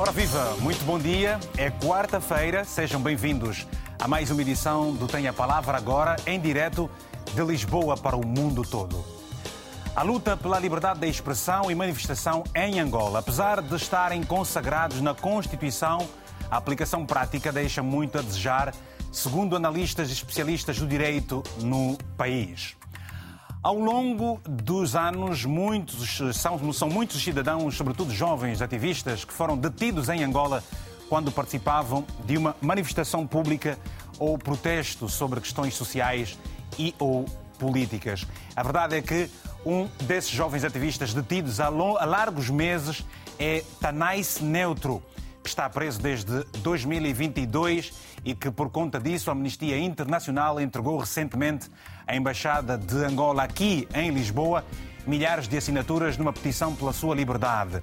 Ora viva, muito bom dia. É quarta-feira, sejam bem-vindos a mais uma edição do Tem a Palavra agora, em direto de Lisboa para o mundo todo. A luta pela liberdade de expressão e manifestação em Angola, apesar de estarem consagrados na Constituição, a aplicação prática deixa muito a desejar, segundo analistas e especialistas do direito no país. Ao longo dos anos, muitos, são, são muitos cidadãos, sobretudo jovens ativistas, que foram detidos em Angola quando participavam de uma manifestação pública ou protesto sobre questões sociais e ou políticas. A verdade é que um desses jovens ativistas detidos há, largos meses é Tanais Neutro, que está preso desde 2022 e que, por conta disso, a Amnistia Internacional entregou recentemente à Embaixada de Angola aqui em Lisboa milhares de assinaturas numa petição pela sua liberdade.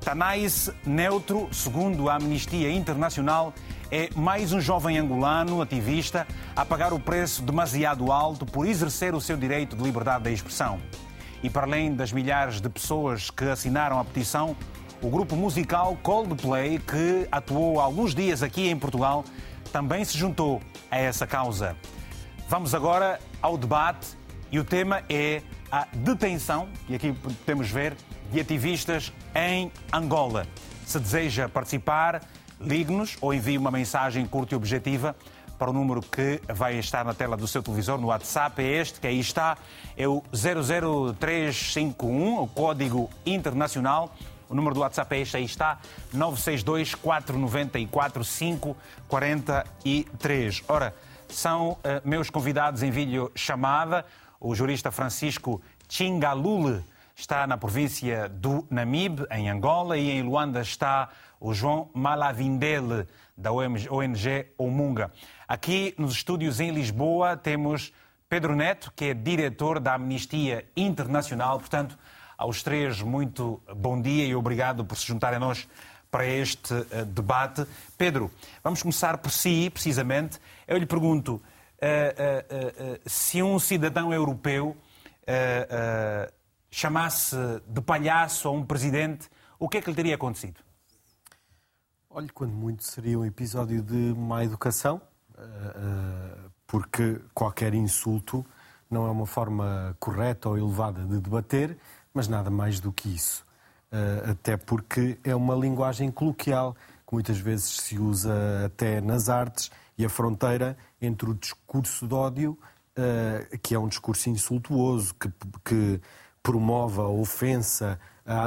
Tanais Neutro, segundo a Amnistia Internacional, é mais um jovem angolano ativista a pagar o preço demasiado alto por exercer o seu direito de liberdade de expressão. E para além das milhares de pessoas que assinaram a petição, o grupo musical Coldplay, que atuou há alguns dias aqui em Portugal, também se juntou a essa causa. Vamos agora ao debate e o tema é a detenção, e aqui podemos ver, de ativistas em Angola. Se deseja participar, ligue-nos ou envie uma mensagem curta e objetiva para o número que vai estar na tela do seu televisor, no WhatsApp, é este, que aí está, é o 00351, o código internacional o número do WhatsApp é este, aí está, 962 494 543. Ora, são uh, meus convidados em vídeo chamada. O jurista Francisco Chingalule está na província do Namibe, em Angola, e em Luanda está o João Malavindele, da ONG Omunga. Aqui nos estúdios em Lisboa temos Pedro Neto, que é diretor da Amnistia Internacional, portanto, aos três, muito bom dia e obrigado por se juntarem a nós para este uh, debate. Pedro, vamos começar por si, precisamente. Eu lhe pergunto uh, uh, se um cidadão europeu chamasse de palhaço a um presidente, o que é que lhe teria acontecido? Olhe, quando muito seria um episódio de má educação, porque qualquer insulto não é uma forma correta ou elevada de debater mas nada mais do que isso. Uh, até porque é uma linguagem coloquial que muitas vezes se usa até nas artes e a fronteira entre o discurso de ódio, uh, que é um discurso insultuoso, que, que promove a ofensa,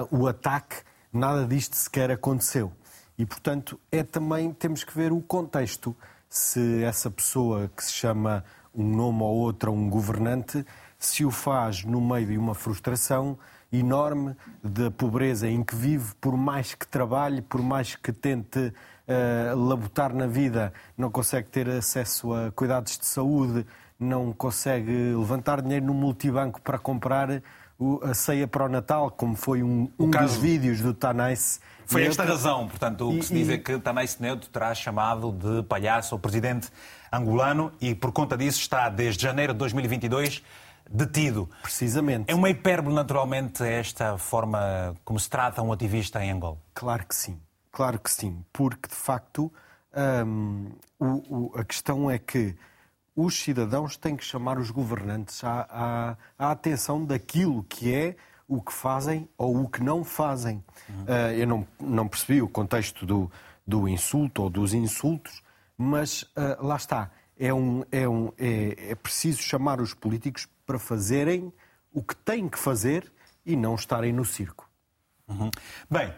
o ataque, nada disto sequer aconteceu. E, portanto, é também, temos que ver o contexto. Se essa pessoa que se chama um nome ou outro um governante, se o faz no meio de uma frustração, enorme da pobreza em que vive, por mais que trabalhe, por mais que tente uh, labutar na vida, não consegue ter acesso a cuidados de saúde, não consegue levantar dinheiro no multibanco para comprar a ceia para o Natal, como foi um, um caso... dos vídeos do Tanais. Foi esta razão, portanto, o que se diz é que Tanais Neto terá chamado de palhaço o presidente angolano e, por conta disso, está desde janeiro de 2022 detido. Precisamente. É uma hipérbole, naturalmente, esta forma como se trata um ativista em Angola? Claro que sim. Claro que sim. Porque, de facto, hum, o, o, a questão é que os cidadãos têm que chamar os governantes à, à, à, atenção daquilo que é o que fazem ou o que não fazem. Uhum. Uh, eu não, não percebi o contexto do, do insulto ou dos insultos, mas uh, lá está. É, um, é, um, é, é preciso chamar os políticos para fazerem o que têm que fazer e não estarem no circo. Uhum. Bem,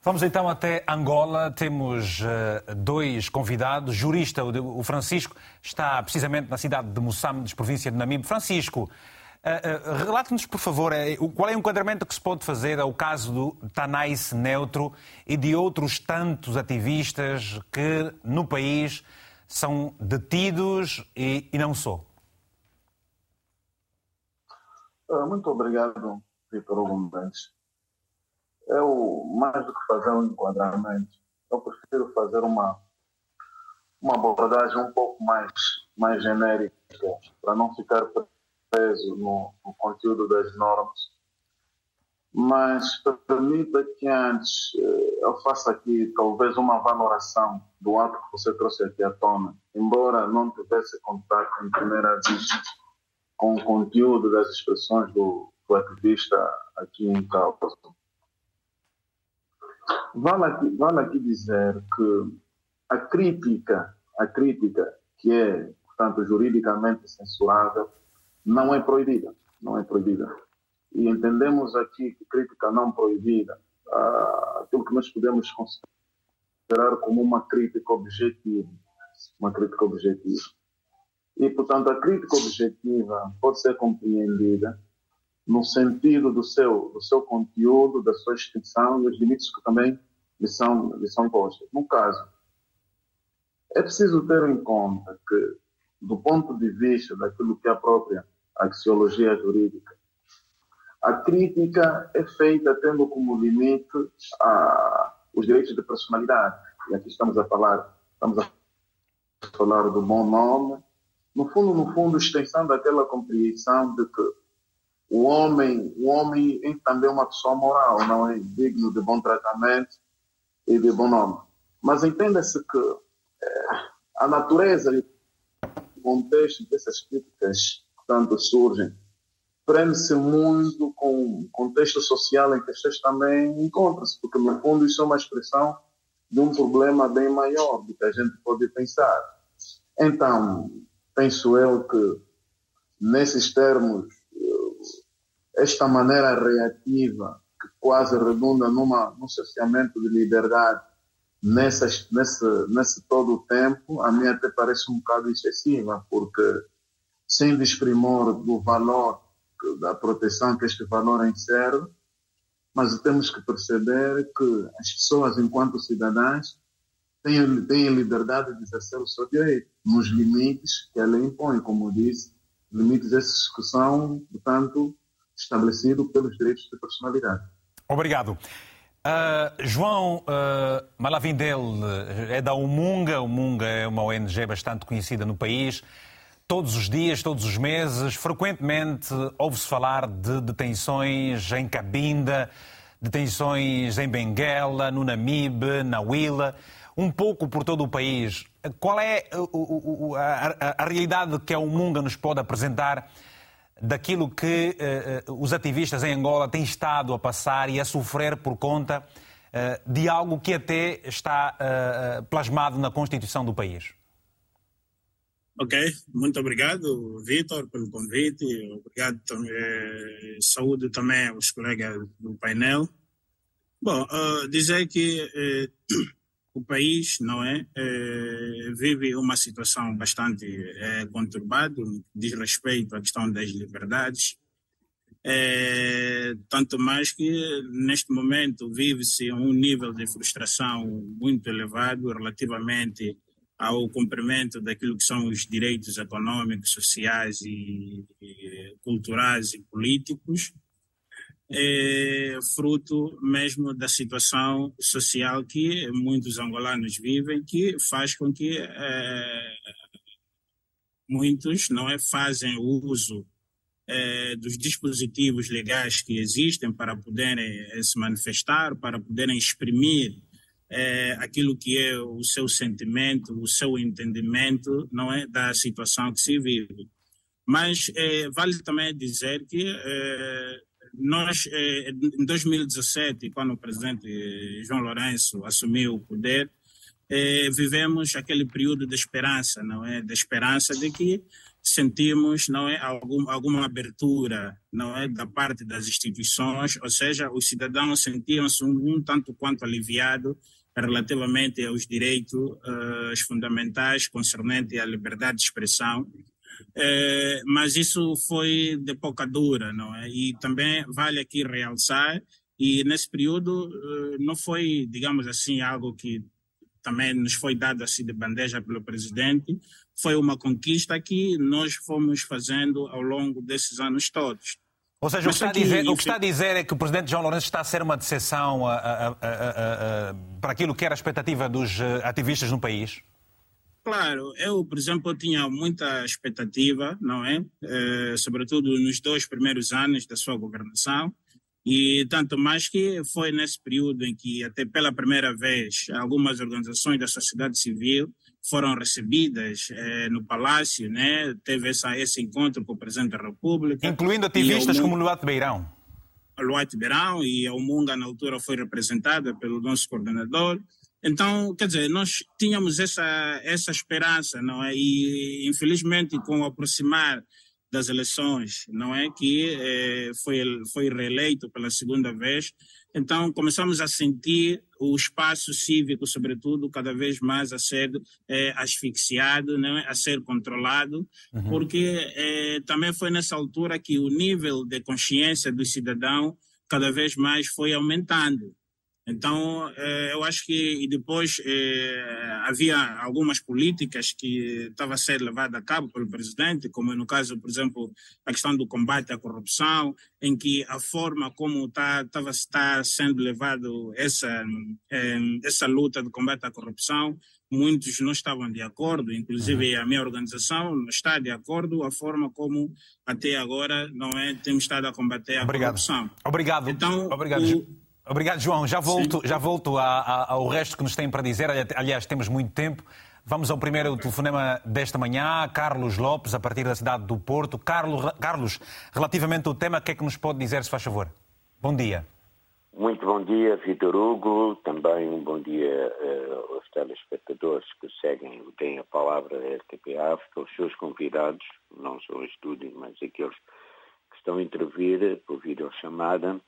vamos então até Angola. Temos uh, dois convidados. Jurista, o Francisco, está precisamente na cidade de Moçambique, província de Namibe. Francisco, uh, uh, relate-nos, por favor, qual é o enquadramento que se pode fazer ao caso do Tanais Neutro e de outros tantos ativistas que no país são detidos e, e não só? Ah, muito obrigado, Vitor Hugo. Eu, mais do que fazer um enquadramento, eu prefiro fazer uma, uma abordagem um pouco mais, mais genérica, para não ficar preso no, no conteúdo das normas. mas permita que antes eh, eu faça aqui talvez uma valoração do ato que você trouxe aqui à tona, embora não tivesse contato em primeira vista com o conteúdo das expressões do, do ativista aqui em causa. Vale aqui, vale aqui dizer que a crítica, a crítica que é, portanto, juridicamente censurável, não é proibida, não é proibida e entendemos aqui que crítica não proibida, uh, aquilo que nós podemos considerar como uma crítica objetiva, uma crítica objetiva. E, portanto, a crítica objetiva pode ser compreendida no sentido do seu, do seu conteúdo, da sua extensão e os limites que também lhe são, lhe são postos. No caso, é preciso ter em conta que, do ponto de vista daquilo que é a própria axiologia jurídica, a crítica é feita tendo como limite a, os direitos de personalidade. E aqui estamos a falar, estamos a falar do bom nome. No fundo, no fundo, extensão daquela compreensão de que o homem, o homem é também uma pessoa moral, não é digno de bom tratamento e de bom nome. Mas entenda-se que é, a natureza e o contexto dessas críticas, portanto, surgem prende-se muito com o contexto social em que vocês também encontram-se, porque no fundo isso é uma expressão de um problema bem maior do que a gente pode pensar. Então, penso eu que nesses termos, esta maneira reativa, que quase redunda numa, num cerceamento de liberdade nessas, nesse, nesse todo o tempo, a mim até parece um bocado excessiva, porque sem desprimor do valor da proteção que este valor insere, mas temos que perceber que as pessoas, enquanto cidadãs, têm, têm liberdade de exercer o seu direito, nos limites que a lei impõe, como disse, limites esses que são, portanto, estabelecidos pelos direitos de personalidade. Obrigado. Uh, João uh, Malavindel é da Umunga. Umunga é uma ONG bastante conhecida no país. Todos os dias, todos os meses, frequentemente ouve-se falar de detenções em Cabinda, detenções em Benguela, no Namibe, na Huila, um pouco por todo o país. Qual é a, a, a realidade que a Umunga nos pode apresentar daquilo que uh, os ativistas em Angola têm estado a passar e a sofrer por conta uh, de algo que até está uh, plasmado na Constituição do país? Ok, muito obrigado, Vitor, pelo convite. Obrigado também, eh, saúde também aos colegas do painel. Bom, uh, dizer que eh, o país, não é, eh, vive uma situação bastante eh, conturbada, diz respeito à questão das liberdades. É, tanto mais que neste momento vive-se um nível de frustração muito elevado relativamente ao cumprimento daquilo que são os direitos econômicos, sociais e, e culturais e políticos, é fruto mesmo da situação social que muitos angolanos vivem, que faz com que é, muitos não é fazem uso é, dos dispositivos legais que existem para poderem é, se manifestar, para poderem exprimir é, aquilo que é o seu sentimento, o seu entendimento, não é, da situação que se vive. Mas é, vale também dizer que nós, é, em 2017, quando o presidente João Lourenço assumiu o poder, é, vivemos aquele período de esperança, não é, de esperança de que sentimos não é? Algum, alguma abertura não é? Da parte das instituições ou seja os cidadãos sentiam-se um, um, tanto quanto aliviado relativamente aos direitos uh, fundamentais concernentes à liberdade de expressão uh, mas isso foi de pouca dura não é e também vale aqui realçar e nesse período uh, não foi digamos assim algo que também nos foi dado assim de bandeja pelo presidente, foi uma conquista que nós fomos fazendo ao longo desses anos todos. Ou seja, o que, aqui, dizer, o que, está a dizer, é que o presidente João Lourenço está a ser uma decepção a, a, a, para aquilo que era a expectativa dos eh, ativistas no país? Claro, eu, por exemplo, tinha muita expectativa, não é? é? Sobretudo nos dois primeiros anos da sua governação, E tanto mais que foi nesse período em que, até pela primeira vez, algumas organizações da sociedade civil foram recebidas eh, no Palácio, né? teve essa, esse encontro com o Presidente da República. Incluindo ativistas como Luato Beirão. Luato Beirão e a Umunga, na altura, foi representada pelo nosso coordenador. Então, quer dizer, nós tínhamos essa, essa esperança, não é? E, infelizmente, com o aproximar das eleições, não é? Que eh, foi, foi reeleito pela segunda vez. Então, começamos a sentir o espaço cívico, sobretudo, cada vez mais a ser eh, asfixiado, não é? a ser controlado, uhum. porque eh, também foi nessa altura que o nível de consciência do cidadão cada vez mais foi aumentando. Então, eh, eu acho que e depois eh, havia algumas políticas que estavam a ser levadas a cabo pelo presidente, como no caso, por exemplo, a questão do combate à corrupção, em que a forma como estava tá, sendo levado essa eh, essa luta de combate à corrupção, muitos não estavam de acordo, inclusive a minha organização não está de acordo a forma como até agora não é temos estado a combater a Obrigado. corrupção. Obrigado. Então, Obrigado. O, Obrigado, João. Já volto, já volto a, a, ao resto que nos têm para dizer. Aliás, temos muito tempo. Vamos ao primeiro telefonema desta manhã. Carlos Lopes, a partir da cidade do Porto. Carlos, Carlos relativamente ao tema, o que é que nos pode dizer, se faz favor? Bom dia. Muito bom dia, Vitor Hugo. Também um bom dia uh, aos telespectadores que seguem e têm a palavra da RTP África, aos seus convidados, não só o estúdio, mas aqueles que estão a intervir por videochamada.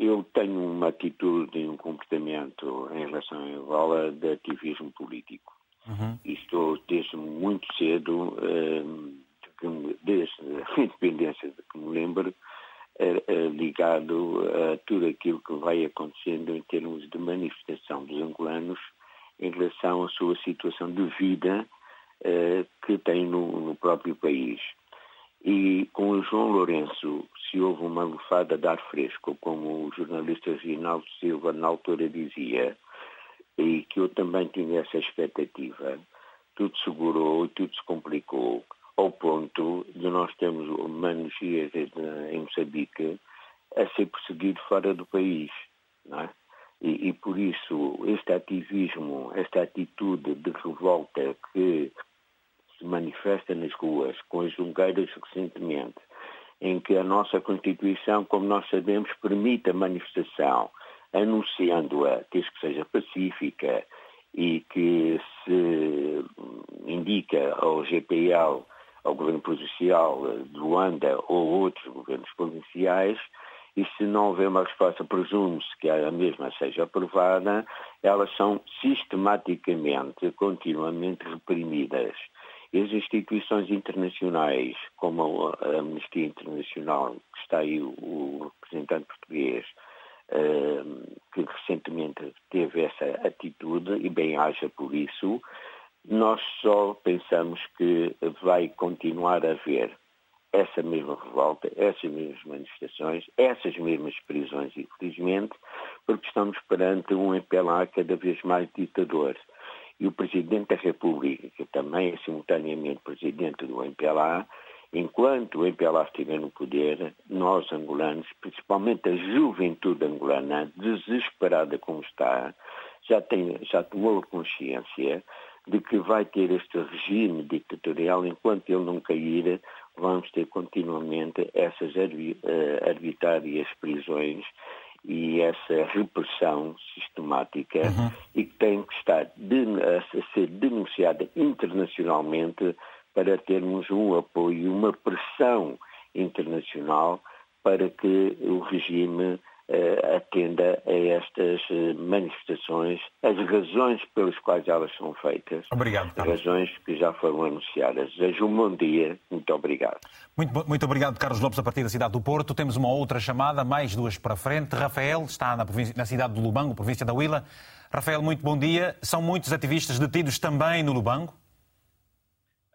Eu tenho uma atitude e um comportamento em relação a Angola de ativismo político. Uhum. E estou desde muito cedo, ehm, desde a independência de que me lembro, eh, eh, ligado a tudo aquilo que vai acontecendo em termos de manifestação dos angolanos em relação à sua situação de vida eh, que tem no próprio país. E com o João Lourenço se houve uma lufada de ar fresco, como o jornalista Reginaldo Silva na altura dizia, e que eu também tinha essa expectativa, tudo segurou e tudo se complicou, ao ponto de nós termos humanos em Moçambique a ser perseguido fora do país. É? E, e, por isso este ativismo, esta atitude de revolta que se manifesta nas ruas, com as jungueiras recentemente, em que a nossa Constituição, como nós sabemos, permite a manifestação, anunciando-a, desde que seja pacífica e que se indica ao GPL, ao Governo Provincial de Luanda ou outros governos provinciais, e se não houver uma resposta, presume-se que a mesma seja aprovada, elas são sistematicamente, continuamente reprimidas. As instituições internacionais, como a Amnistia Internacional, que está aí o, representante português, uh, que recentemente teve essa atitude, e bem haja por isso, nós só pensamos que vai continuar a haver essa mesma revolta, essas mesmas manifestações, essas mesmas prisões, infelizmente, porque estamos perante um MPLA cada vez mais ditador e o Presidente da República, que também é simultaneamente Presidente do MPLA, enquanto o MPLA estiver no poder, nós angolanos, principalmente a juventude angolana, desesperada como está, já, tem, já tomou consciência de que vai ter este regime ditatorial, enquanto ele não cair, vamos ter continuamente essas eh, arbitrárias prisões e essa repressão sistemática uhum. e que tem que estar a ser denunciada internacionalmente para termos um apoio, uma pressão internacional para que o regime atenda a estas uh, manifestações, as razões pelas quais elas são feitas. Obrigado. Carlos. Razões que já foram anunciadas. Desejo um bom dia. Muito obrigado. Muito, muito obrigado, Carlos Lopes, a partir da cidade do Porto. Temos uma outra chamada, mais duas para frente. Rafael está na, na cidade do Lubango, província da Huila. Rafael, muito bom dia. São muitos ativistas detidos também no Lubango?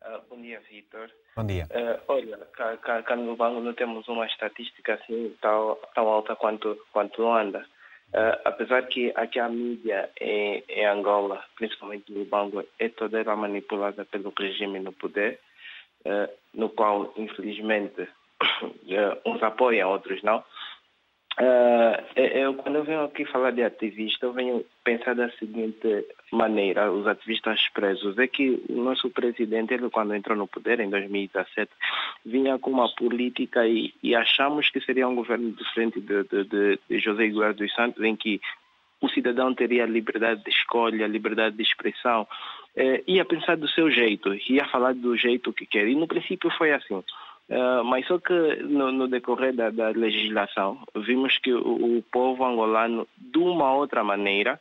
Uh, bom dia, Vitor. Bom dia. Uh, olha, cá, cá, cá, no banco não temos uma estatística assim tão, tão alta quanto, quanto Luanda. Uh, apesar que aqui a mídia em, em Angola, principalmente no banco, é toda ela manipulada pelo regime no poder, uh, no qual, infelizmente, uns apoiam, outros não. Uh, eu, quando eu venho aqui falar de ativista, eu venho pensar da seguinte maneira, os ativistas presos, é que o nosso presidente, ele quando entrou no poder em 2017, vinha com uma política e, e achamos que seria um governo diferente de, de, de, de José Eduardo dos Santos, em que o cidadão teria liberdade de escolha, liberdade de expressão, eh, ia pensar do seu jeito, ia falar do jeito que quer. E no princípio foi assim. Uh, mas só que no, no decorrer da, da, legislação vimos que o, o, povo angolano, de uma outra maneira,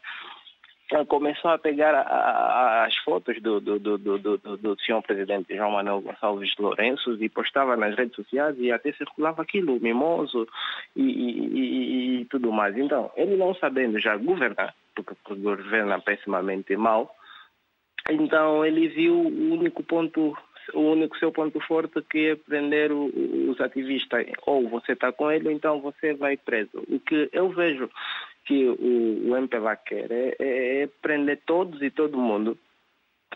uh, começou a pegar a, a, as fotos do, do, do, do, do senhor presidente João Manuel Gonçalves Lourenço e postava nas redes sociais e até circulava aquilo, mimoso e, e, e, e tudo mais. Então, ele não sabendo já governar, porque governa pessimamente mal, então ele viu o único ponto o único seu ponto forte que é prender o, os ativistas. Ou você está com ele, ou então você vai preso. O que eu vejo que o, o MPLA quer é, é, é prender todos e todo mundo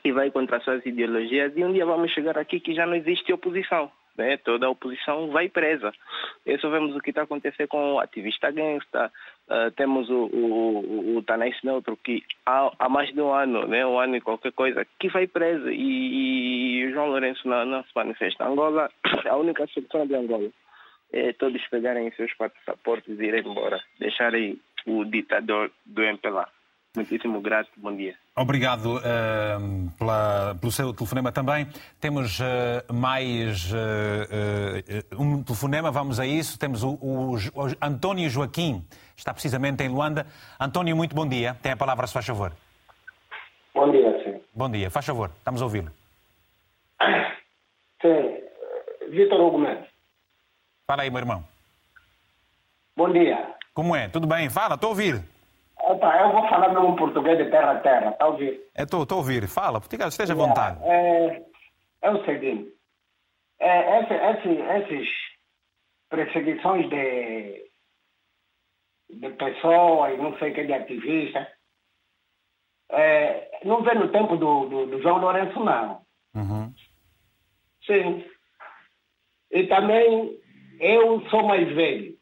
que vai contra suas ideologias e um dia vamos chegar aqui que já não existe oposição né? toda a oposição vai presa. Isso vemos o que está acontecendo com o ativista gangsta, uh, temos o, o, o Tanais Neutro, que há, há, mais de um ano, né? um ano e qualquer coisa, que vai preso e, e o João Lourenço não, não se manifesta. Angola, a única solução de Angola é todos pegarem seus passaportes e irem embora, deixarem o ditador do MPLA. Muitíssimo grato, bom dia. Obrigado uh, pela, pelo seu telefonema também. Temos uh, mais uh, um telefonema, vamos a isso. Temos o, o, o, António Joaquim, está precisamente em Luanda. António, muito bom dia. Tem a palavra, se faz favor. Bom dia, sim. Bom dia, faz favor, estamos a ouvi-lo. Sim, Vitor Hugo Mendes. Fala aí, meu irmão. Bom dia. Como é? Tudo bem? Fala, estou a ouvir. Opa, eu vou falar mesmo português de terra a terra, está a ouvir? Estou a ouvir. Fala, esteja à vontade. É, é o seguinte, é, esse, esse, esses perseguições de, de pessoas, não sei o que, de ativistas, é, não vem no tempo do, do, do João Lourenço, não. Uhum. Sim. E também eu sou mais velho.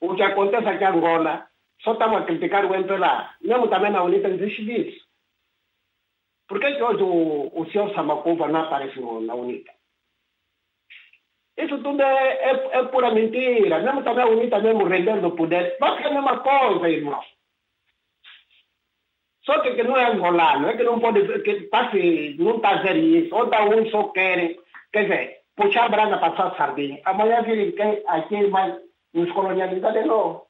O que acontece aqui em Angola só estamos a criticar o MPLA. Mesmo também na UNITA existe disso. Por que, que hoje o, o senhor Samacuva não aparece no, na UNITA? Isso tudo é, é, é, pura mentira. Mesmo também a UNITA mesmo rendendo o poder. Vai ser a mesma coisa, irmão. Só que, que não é angolano, é que não pode que tá não está a ver isso. Ou da um só querem, quer dizer, puxar a para passar sardinha. Amanhã virem aqui vai nos colonializar de novo.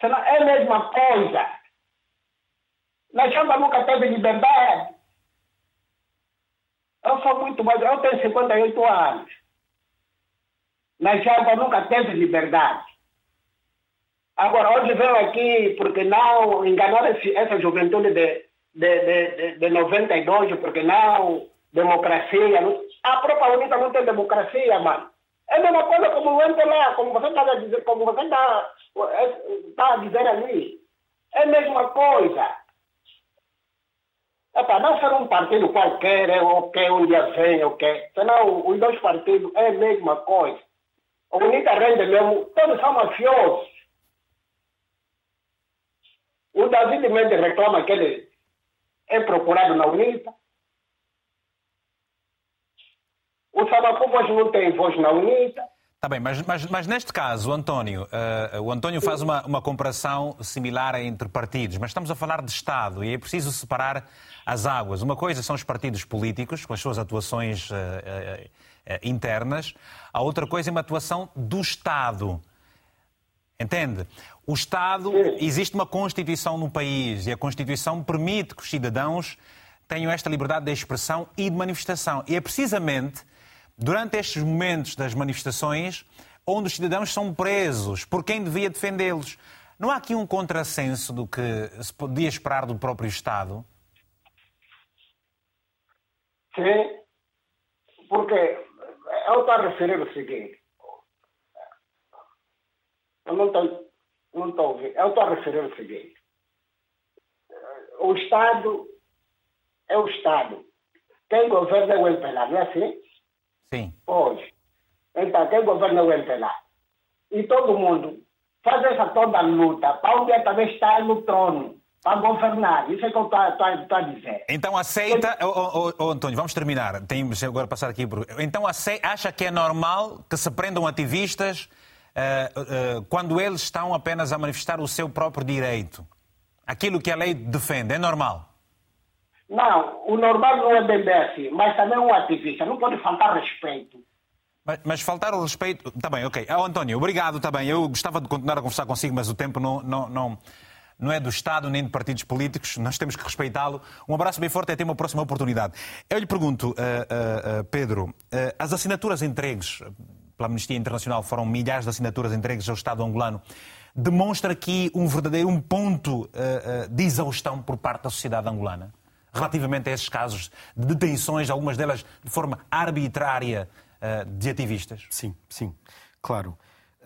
Senão é a mesma coisa. Na chamba nunca teve liberdade. Eu sou muito mais, eu tenho 58 anos. Na chamba nunca teve liberdade. Agora, hoje veio aqui porque não enganaram essa juventude de, de, de, de 92, porque não democracia. A própria UNITA não tem democracia, mano. É a mesma coisa como o lá, como você está a dizer, como você está tá a dizer ali. É a mesma coisa. É para não ser um partido qualquer, é o que um dia vem, o que. Senão os dois partidos é a mesma coisa. O UNITA rende mesmo, todos são mafiosos. O David Mendes reclama que ele é procurado na UNITA. O Sabacu hoje não tem voz na UNITA. Está bem, mas, mas, mas, neste caso, António, uh, o António faz uma, uma comparação similar entre partidos, mas estamos a falar de Estado e é preciso separar as águas. Uma coisa são os partidos políticos, com as suas atuações uh, uh, internas, a outra coisa é uma atuação do Estado. Entende? O Estado, existe uma Constituição no país e a Constituição permite que os cidadãos tenham esta liberdade de expressão e de manifestação. E é precisamente durante estes momentos das manifestações, onde os cidadãos são presos por quem devia defendê-los. Não há aqui um contrassenso do que se podia esperar do próprio Estado? Sim, porque eu estou a referir o seguinte. Eu não estou, não estou ouvindo. Eu estou a referir o seguinte. O Estado é o Estado. Quem governa é o MPLA, não é assim? Sim. Hoje. Então, quem governa o MPLA? e todo mundo faz essa toda luta para um dia também estar no trono, para governar. Isso é que eu estou a dizer. Então aceita, oh, oh, oh, António, vamos terminar. Temos agora passar aqui por. Então acha que é normal que se prendam ativistas uh, uh, quando eles estão apenas a manifestar o seu próprio direito? Aquilo que a lei defende, é normal? Não, o normal não é bem assim, mas também um ativista não pode faltar respeito. Mas, mas, faltar o respeito. Está bem, ok. Oh, António, obrigado, está bem. Eu gostava de continuar a conversar consigo, mas o tempo não, não, não, não é do Estado nem de partidos políticos. Nós temos que respeitá-lo. Um abraço bem forte e até uma próxima oportunidade. Eu lhe pergunto, uh, uh, uh, Pedro, as assinaturas entregues pela Amnistia Internacional foram milhares de assinaturas entregues ao Estado angolano. Demonstra aqui um verdadeiro um ponto de exaustão por parte da sociedade angolana? Relativamente a esses casos de detenções, algumas delas de forma arbitrária, eh, de ativistas? Sim, sim, claro.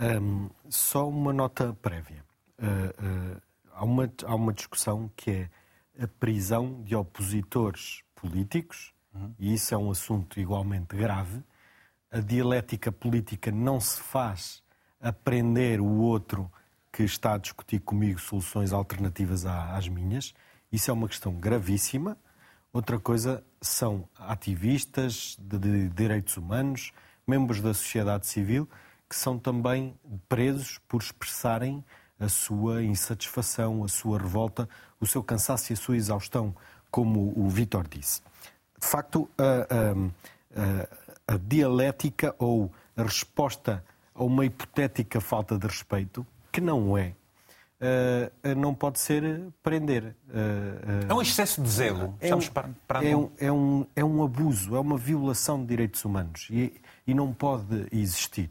Um, só uma nota prévia. Uh, uh, há, uma, há uma discussão que é a prisão de opositores políticos, uhum. e isso é um assunto igualmente grave. A dialética política não se faz aprender o outro que está a discutir comigo soluções alternativas às minhas. Isso é uma questão gravíssima. Outra coisa são ativistas de direitos humanos, membros da sociedade civil, que são também presos por expressarem a sua insatisfação, a sua revolta, o seu cansaço e a sua exaustão, como o Vítor disse. De facto, a, a, a, dialética ou a resposta a uma hipotética falta de respeito, que não é uh, não pode ser prender. Uh, é um excesso de zelo. É um, para, é, um, é, um, é um abuso, é uma violação de direitos humanos e, e não pode existir.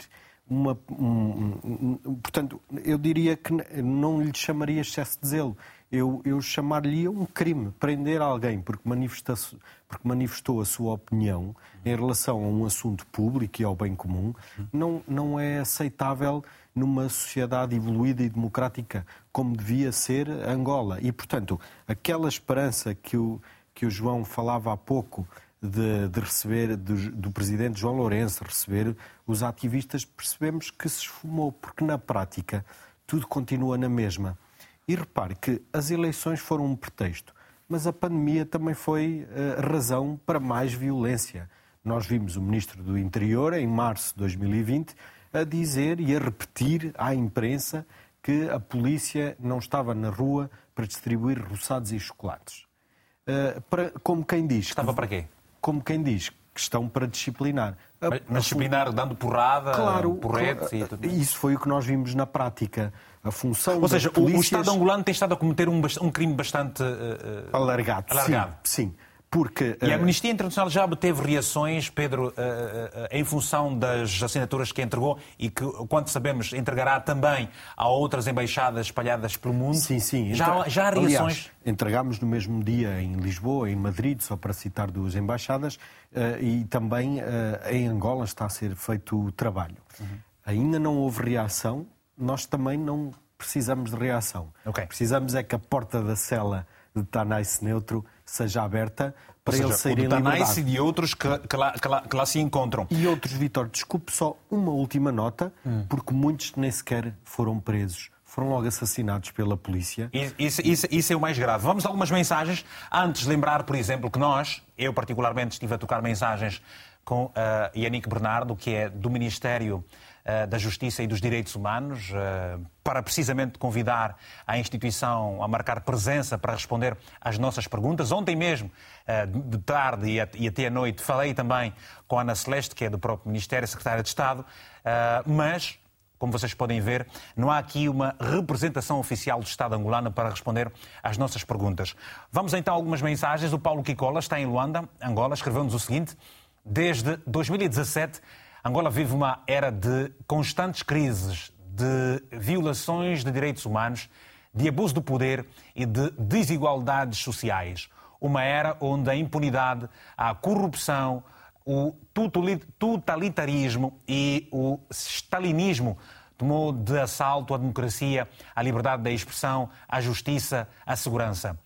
Uma, um, um, portanto, eu diria que não lhe chamaria excesso de zelo. Eu, eu chamar-lhe um crime, prender alguém porque, porque manifestou a sua opinião em relação a um assunto público e ao bem comum, não, não é aceitável numa sociedade evoluída e democrática como devia ser Angola. E, portanto, aquela esperança que o, que o João falava há pouco de, de receber, do, do, presidente João Lourenço, receber os ativistas, percebemos que se esfumou, porque na prática tudo continua na mesma. E repare que as eleições foram um pretexto, mas a pandemia também foi uh, razão para mais violência. Nós vimos o Ministro do Interior, em março de 2020, a dizer e a repetir à imprensa que a polícia não estava na rua para distribuir roçados e chocolates. Uh, para, como quem diz. Estava que, para quê? Como quem diz que estão para disciplinar. Mas, mas disciplinar dando porrada, claro, porretes e tudo Isso foi o que nós vimos na prática. A função Ou seja, polícias... o Estado angolano tem estado a cometer um, um crime bastante uh, alargado. alargado. Sim, sim. Porque, e a eh, Amnistia Internacional já obteve reações, Pedro, eh, eh, em função das assinaturas que entregou e que, quanto sabemos, entregará também a outras embaixadas espalhadas pelo mundo? Sim, sim. Já, já há reações? Aliás, entregámos no mesmo dia em Lisboa, em Madrid, só para citar duas embaixadas, e também em Angola está a ser feito o trabalho. Uhum. Ainda não houve reação, nós também não precisamos de reação. Okay. Precisamos é que a porta da cela de Tanais Neutro seja aberta para seja, ele sair em liberdade. e de outros que, que, lá, que, lá, que, lá, se encontram. E outros, Vitor, desculpe só uma última nota, hum. porque muitos nem sequer foram presos. Foram logo assassinados pela polícia. Isso, isso, isso é o mais grave. Vamos a algumas mensagens. Antes, lembrar, por exemplo, que nós, eu particularmente, estive a tocar mensagens com uh, Yannick Bernardo, que é do Ministério da Justiça e dos Direitos Humanos, uh, para precisamente convidar a instituição a marcar presença para responder às nossas perguntas. Ontem mesmo, de tarde e até à noite, falei também com a Ana Celeste, que é do próprio Ministério, Secretária de Estado, mas como vocês podem ver, não há aqui uma representação oficial do Estado angolano para responder às nossas perguntas. Vamos então a algumas mensagens. O Paulo Kikola está em Luanda, Angola, escreveu-nos o seguinte: Desde 2017, Angola vive uma era de constantes crises, de violações de direitos humanos, de abuso do poder e de desigualdades sociais. Uma era onde a impunidade, a corrupção, o totalitarismo e o stalinismo tomou de assalto a democracia, a liberdade da expressão, a justiça, a segurança.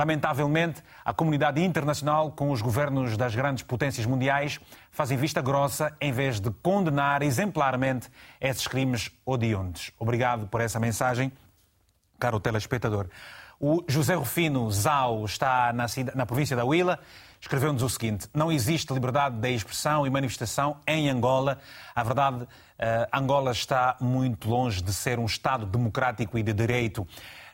Lamentavelmente, a comunidade internacional, com os governos das grandes potências mundiais, fazem vista grossa em vez de condenar exemplarmente esses crimes odiondos. Obrigado por essa mensagem, caro telespectador. O José Rufino Zau está na, na província da Huila. Escreveu-nos o seguinte: Não existe liberdade de expressão e manifestação em Angola. A verdade, uh, Angola está muito longe de ser um Estado democrático e de direito.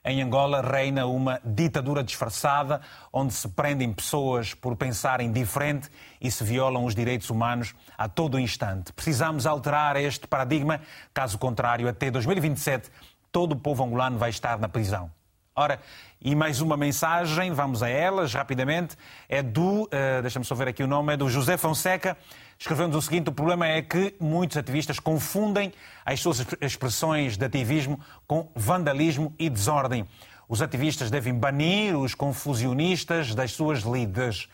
Em Angola reina uma ditadura disfarçada, onde se prendem pessoas por pensarem diferente e se violam os direitos humanos a todo instante. Precisamos alterar este paradigma, caso contrário, até 2027, todo o povo angolano vai estar na prisão. Ora, e mais uma mensagem, vamos a elas rapidamente, é do, uh, deixa-me só ver aqui o nome, é do José Fonseca, escreveu-nos o seguinte: o problema é que muitos ativistas confundem as suas expressões de ativismo com vandalismo e desordem. Os ativistas devem banir os confusionistas das suas lides.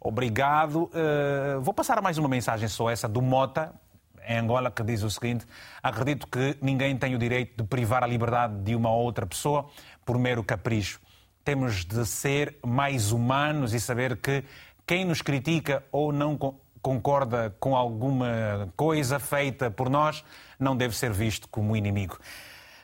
Obrigado. Uh, vou passar mais uma mensagem, só essa do Mota, em Angola, que diz o seguinte: acredito que ninguém tem o direito de privar a liberdade de uma outra pessoa por mero capricho. Temos de ser mais humanos e saber que quem nos critica ou não concorda com alguma coisa feita por nós, não deve ser visto como inimigo.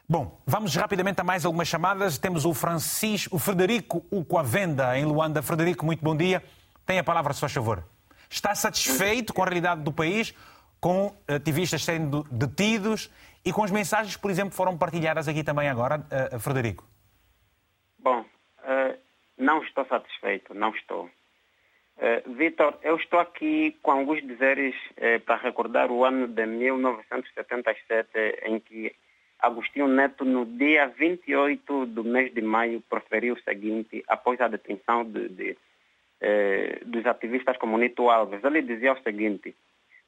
Bom, vamos rapidamente a mais algumas chamadas. Temos o Francisco, o Frederico Uquavenda, em Luanda. Frederico, muito bom dia. Tem a palavra, se faz favor. Está satisfeito com a realidade do país, com ativistas sendo detidos e com as mensagens, por exemplo, que foram partilhadas aqui também agora, uh, Frederico? Bom, uh, não estou satisfeito, não estou. Uh, Vitor, eu estou aqui com alguns dizeres uh, para recordar o ano de 1977, em que Agostinho Neto, no dia 28 do mês de maio, proferiu o seguinte, após a detenção de, de, dos ativistas como Nito Alves. Ele dizia o seguinte,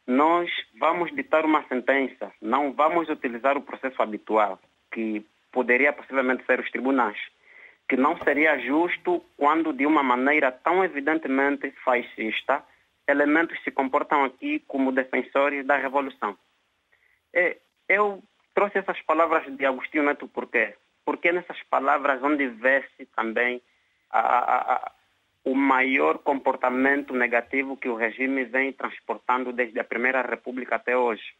nós vamos ditar uma sentença, não vamos utilizar o processo habitual, que poderia possivelmente ser os tribunais que não seria justo quando, de uma maneira tão evidentemente fascista, elementos se comportam aqui como defensores da revolução. É, eu trouxe essas palavras de Agostinho Neto por quê? Porque nessas palavras onde vê-se também a, a, a, o maior comportamento negativo que o regime vem transportando desde a Primeira República até hoje.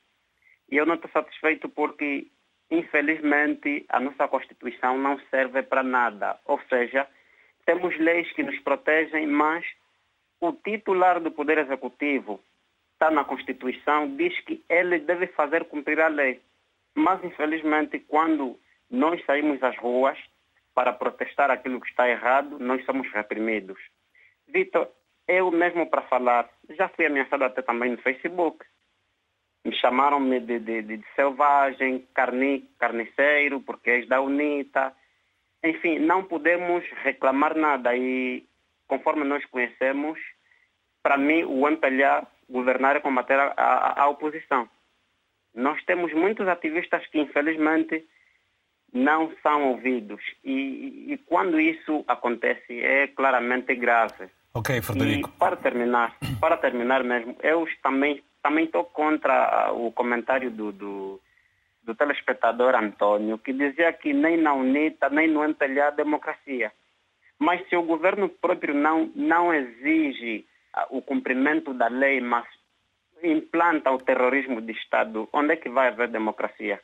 E eu não estou satisfeito porque infelizmente, a nossa Constituição não serve para nada. Ou seja, temos leis que nos protegem, mas o titular do Poder Executivo está na Constituição, diz que ele deve fazer cumprir a lei. Mas, infelizmente, quando nós saímos às ruas para protestar aquilo que está errado, nós somos reprimidos. Vitor, eu mesmo para falar, já fui ameaçado até também no Facebook me chamaram-me de, de, de, selvagem, carni, carniceiro, porque és da UNITA. Enfim, não podemos reclamar nada e, conforme nós conhecemos, para mim, o MPLA governar é combater a, a, a oposição. Nós temos muitos ativistas que, infelizmente, não são ouvidos. E, e, quando isso acontece, é claramente grave. Ok, Frederico. E para terminar, para terminar mesmo, eu também também estou contra o comentário do, do, do, telespectador Antônio, que dizia que nem na UNITA, nem no MPLA há democracia. Mas se o governo próprio não, não exige ah, o cumprimento da lei, mas implanta o terrorismo de Estado, onde é que vai haver democracia?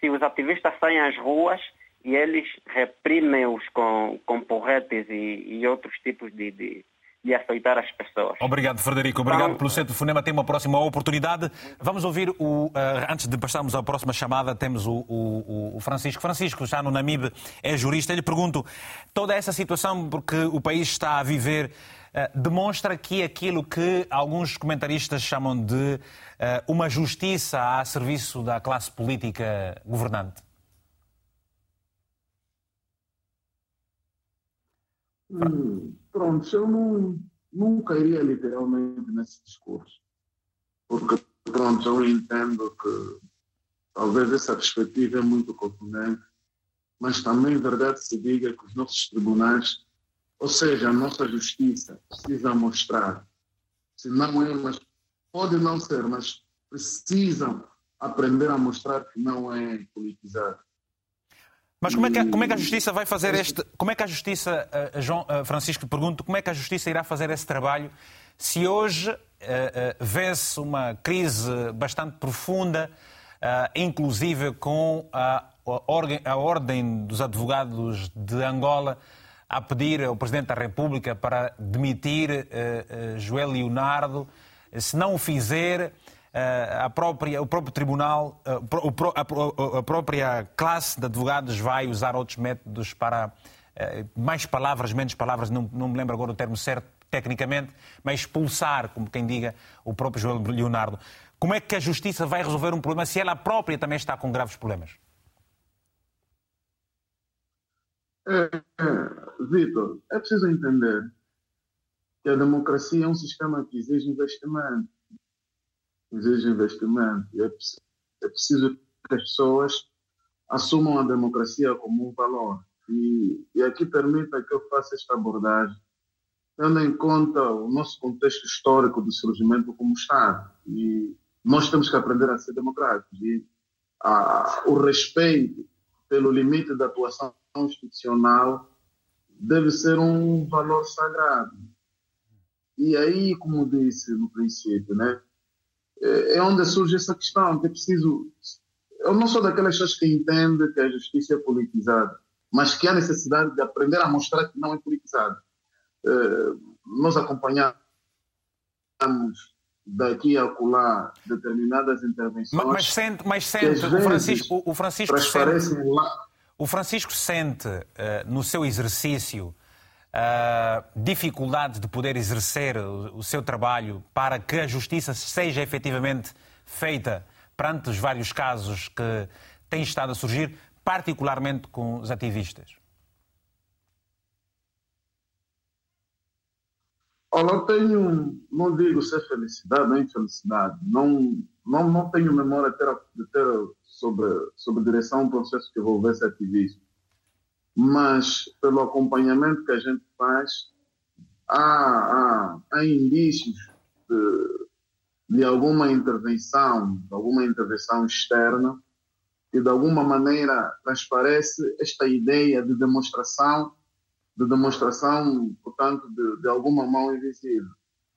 Se os ativistas saem às ruas e eles reprimem-os com, com porretes e, e outros tipos de, de e aceitar as pessoas. Obrigado, Frederico. Obrigado então, pelo seu telefonema. Tem uma próxima oportunidade. Vamos ouvir, o, uh, antes de passarmos à próxima chamada, temos o, o, o, Francisco. Francisco, já no Namibe, é jurista. Eu lhe pergunto, toda essa situação porque o país está a viver uh, demonstra que aquilo que alguns comentaristas chamam de uh, uma justiça a serviço da classe política governante? Hum, pronto, eu não, nunca iria literalmente nesse discurso. Porque, pronto, eu entendo que talvez essa perspectiva é muito confundente, mas também é verdade se diga que os nossos tribunais, ou seja, a nossa justiça, precisa mostrar, se não é, mas pode não ser, mas precisam aprender a mostrar que não é politizado. Mas como é, que, como é que a Justiça vai fazer este. Como é que a Justiça, uh, João uh, Francisco, pergunto, como é que a Justiça irá fazer esse trabalho se hoje uh, vê-se uma crise bastante profunda, inclusive com a, a, Ordem dos Advogados de Angola a pedir ao Presidente da República para demitir Joel Leonardo? Se não o fizer eh, a própria, o próprio tribunal, eh, a própria classe de advogados vai usar outros métodos para eh, mais palavras, menos palavras, não, não me lembro agora o termo certo tecnicamente, mas expulsar, como quem diga, o próprio João Leonardo. Como é que a justiça vai resolver um problema se ela própria também está com graves problemas? É, Vitor, é preciso entender que a democracia é um sistema que exige investimento exige investimento. É, é preciso que as pessoas assumam a democracia como um valor. E, e aqui permita que eu faça esta abordagem, tendo em conta o nosso contexto histórico do surgimento como Estado. E nós temos que aprender a ser democráticos. E a, o respeito pelo limite da atuação institucional deve ser um valor sagrado. E aí, como disse no princípio, né, é, é onde surge essa questão, que é preciso. Eu não sou daquelas pessoas que entendem que a justiça é politizada, mas que há necessidade de aprender a mostrar que não é politizada. É, nós acompanhamos daqui a acolá determinadas intervenções. Mas, mas sente, mas sente o Francisco, o Francisco sente, o Francisco sente uh, no seu exercício uh, dificuldade de poder exercer o, o, seu trabalho para que a justiça seja efetivamente feita perante os vários casos que têm estado a surgir, particularmente com os ativistas? Olha, eu tenho, não digo se é felicidade ou infelicidade, não, não, não tenho memória de ter, de ter sobre, sobre direção um processo que envolvesse ativismo mas pelo acompanhamento que a gente faz, há, há, há indícios de, de alguma intervenção, de alguma intervenção externa, que de alguma maneira transparece esta ideia de demonstração, de demonstração, portanto, de, de alguma mão invisível.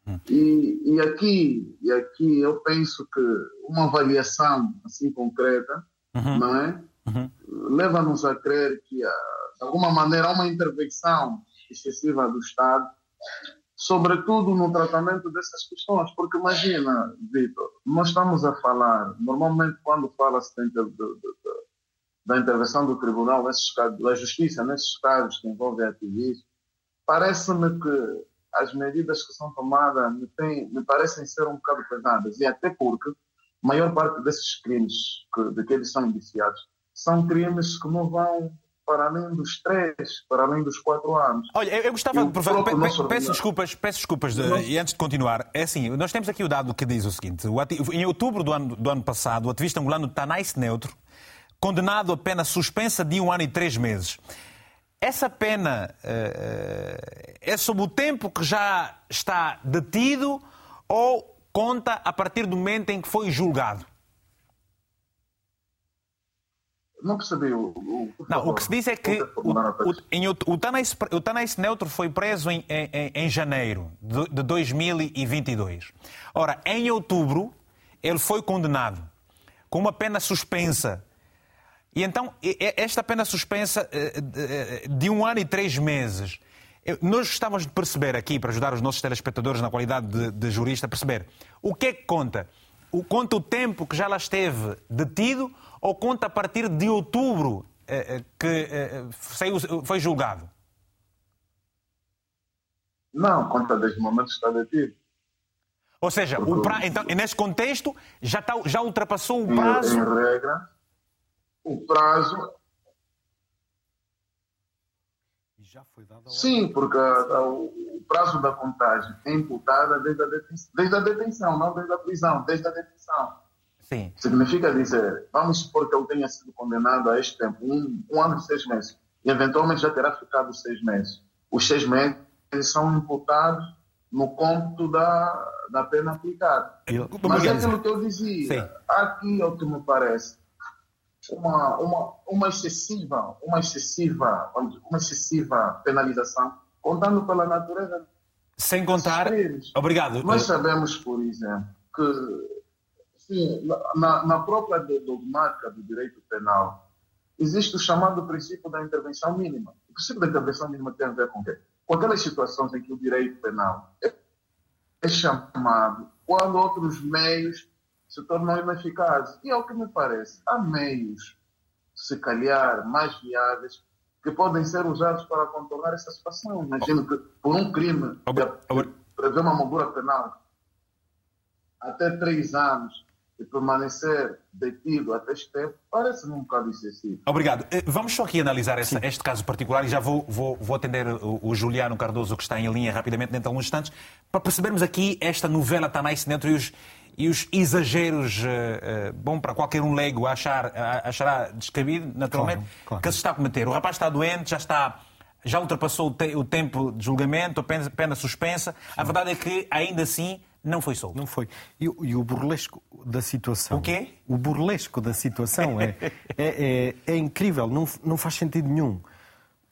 Hum. E, e, aqui, e aqui eu penso que uma avaliação assim concreta, uhum. não é? Uhum. Leva-nos a crer que a, de alguma maneira, há uma intervenção excessiva do Estado, sobretudo no tratamento dessas questões. Porque imagina, Vitor, nós estamos a falar, normalmente quando fala-se da, da, intervenção do tribunal, da justiça, nesses casos que envolvem ativismo, parece-me que as medidas que são tomadas me, tem, me parecem ser um bocado pesadas, e até porque a maior parte desses crimes que, de que eles são indiciados são crimes que não vão para além dos três, para além dos quatro anos. Olha, eu gostava de provar. Pe pe peço desculpas, peço desculpas de, e antes de continuar. É assim, nós temos aqui o dado que diz o seguinte: o em outubro do ano, do ano passado, o ativista angolano Tanais Neutro, condenado a pena suspensa de um ano e três meses. Essa pena uh, é sob o tempo que já está detido ou conta a partir do momento em que foi julgado? Não percebi. O, o, não, o que se diz é que o, o, em, o, Tanais, o Tanais Neutro foi preso em, em, em janeiro de, de 2022. Ora, em outubro, ele foi condenado com uma pena suspensa. E então, esta pena suspensa eh, eh, de um ano e três meses. Nós gostávamos de perceber aqui, para ajudar os nossos telespectadores na qualidade de, de jurista, a perceber o que é que conta. O, conta o tempo que já lá esteve detido ou conta a partir de outubro eh, eh, que eh, foi julgado? Não, conta desde o momento que está detido. Ou seja, o pra... então, nesse contexto, já, está, já ultrapassou o prazo? Em, regra, o prazo. Já foi dado Sim, porque a, a, o prazo da contagem é imputada desde a, detenção, desde a detenção, não desde a prisão, desde a detenção. Sim. Significa dizer, vamos supor que ele tenha sido condenado a este tempo, um, um ano e seis meses, e eventualmente já terá ficado seis meses. Os seis meses são imputados no cômputo da, da pena aplicada. Eu, Mas é aquilo que eu dizia, Sim. aqui é o que me parece. uma, uma, uma excessiva, uma excessiva, uma excessiva penalização, contando pela natureza. Sem contar. Obrigado. Nós sabemos, por exemplo, que sim, na, na própria dogmática do direito penal existe o chamado princípio da intervenção mínima. O princípio da intervenção mínima tem a ver com o quê? Com aquelas situações em que o direito penal é, é chamado quando outros meios se tornam ineficazes. E ao que me parece, há meios, se calhar, mais viáveis que podem ser usados para contornar essa situação. Imagino que por um crime prevê uma moldura penal até três anos e permanecer detido até este tempo, parece-me um bocado excessivo. Obrigado. Eh, vamos só aqui analisar essa, este caso particular e já vou, vou, vou atender o, o, Juliano Cardoso, que está em linha rapidamente dentro de alguns instantes, para percebermos aqui esta novela Tanais Neto e os, e os exageros, uh, uh, bom, para qualquer um leigo achar, uh, achará descabido, naturalmente, claro, claro. que se está a cometer. O rapaz está doente, já está já ultrapassou o, te o tempo de julgamento, pena, pena suspensa. Sim. A verdade é que, ainda assim, não foi solto. Não foi. E, e, o burlesco da situação. O quê? O burlesco da situação é, é, é, é, incrível, não, não faz sentido nenhum.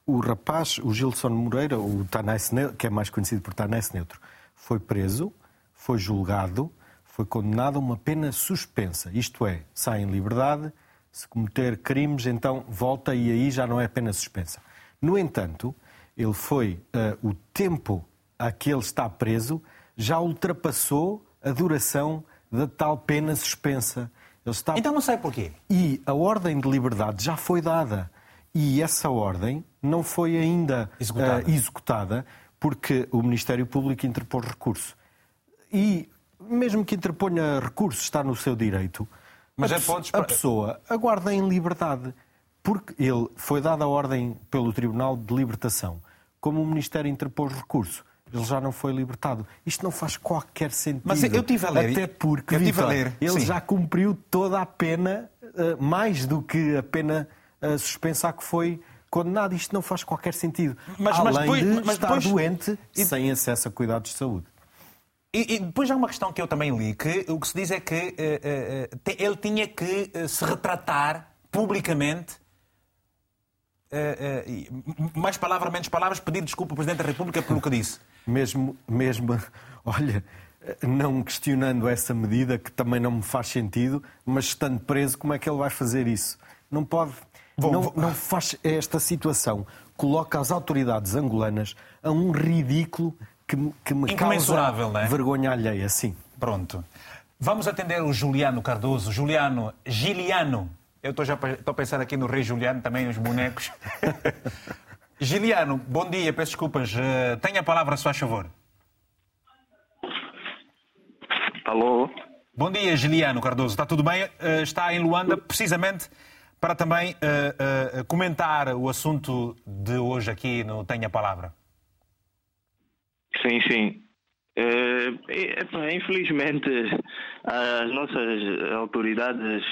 O rapaz, o Gilson Moreira, o Tanais Neutro, que é mais conhecido por Tanais Neutro, foi preso, foi julgado, foi condenado a uma pena suspensa. Isto é, sai em liberdade, se cometer crimes, então volta e aí já não é pena suspensa. No entanto, ele foi, uh, o tempo a que ele está preso já ultrapassou a duração da tal pena suspensa. Está... Então não sei porquê. E a ordem de liberdade já foi dada. E essa ordem não foi ainda executada, uh, executada porque o Ministério Público interpôs recurso. E mesmo que interponha recurso, está no seu direito. Mas a, é pontos... a pessoa aguarda em liberdade. Porque ele foi dada a ordem pelo Tribunal de Libertação. Como o Ministério interpôs recurso, ele já não foi libertado. Isto não faz qualquer sentido. Mas eu tive a ler. Até porque eu ler. ele Sim. já cumpriu toda a pena, eh, mais do que a pena eh, suspensa que foi condenado. Isto não faz qualquer sentido. Mas, Além mas depois, de mas estar depois... doente e... sem acesso a cuidados de saúde. E, e, depois há uma questão que eu também li, que o que se diz é que uh, uh, ele tinha que se retratar publicamente mais palavras, menos palavras, pedir desculpa ao Presidente da República pelo que disse. Mesmo, mesmo, olha, não questionando essa medida, que também não me faz sentido, mas estando preso, como é que ele vai fazer isso? Não pode. Bom, não, não faz esta situação. Coloca as autoridades angolanas a um ridículo que, que me causa é? vergonha alheia, sim. Pronto. Vamos atender o Juliano Cardoso. Juliano, Giliano, eu estou já estou pensando aqui no Rei Juliano, também os bonecos. Giliano, bom dia, peço desculpas. Uh, tenha a palavra, se faz favor. Alô? Bom dia, Giliano Cardoso. Está tudo bem? Uh, está em Luanda, precisamente para também uh, comentar o assunto de hoje aqui no Tenha a Palavra. Sim, sim. É, infelizmente, as nossas autoridades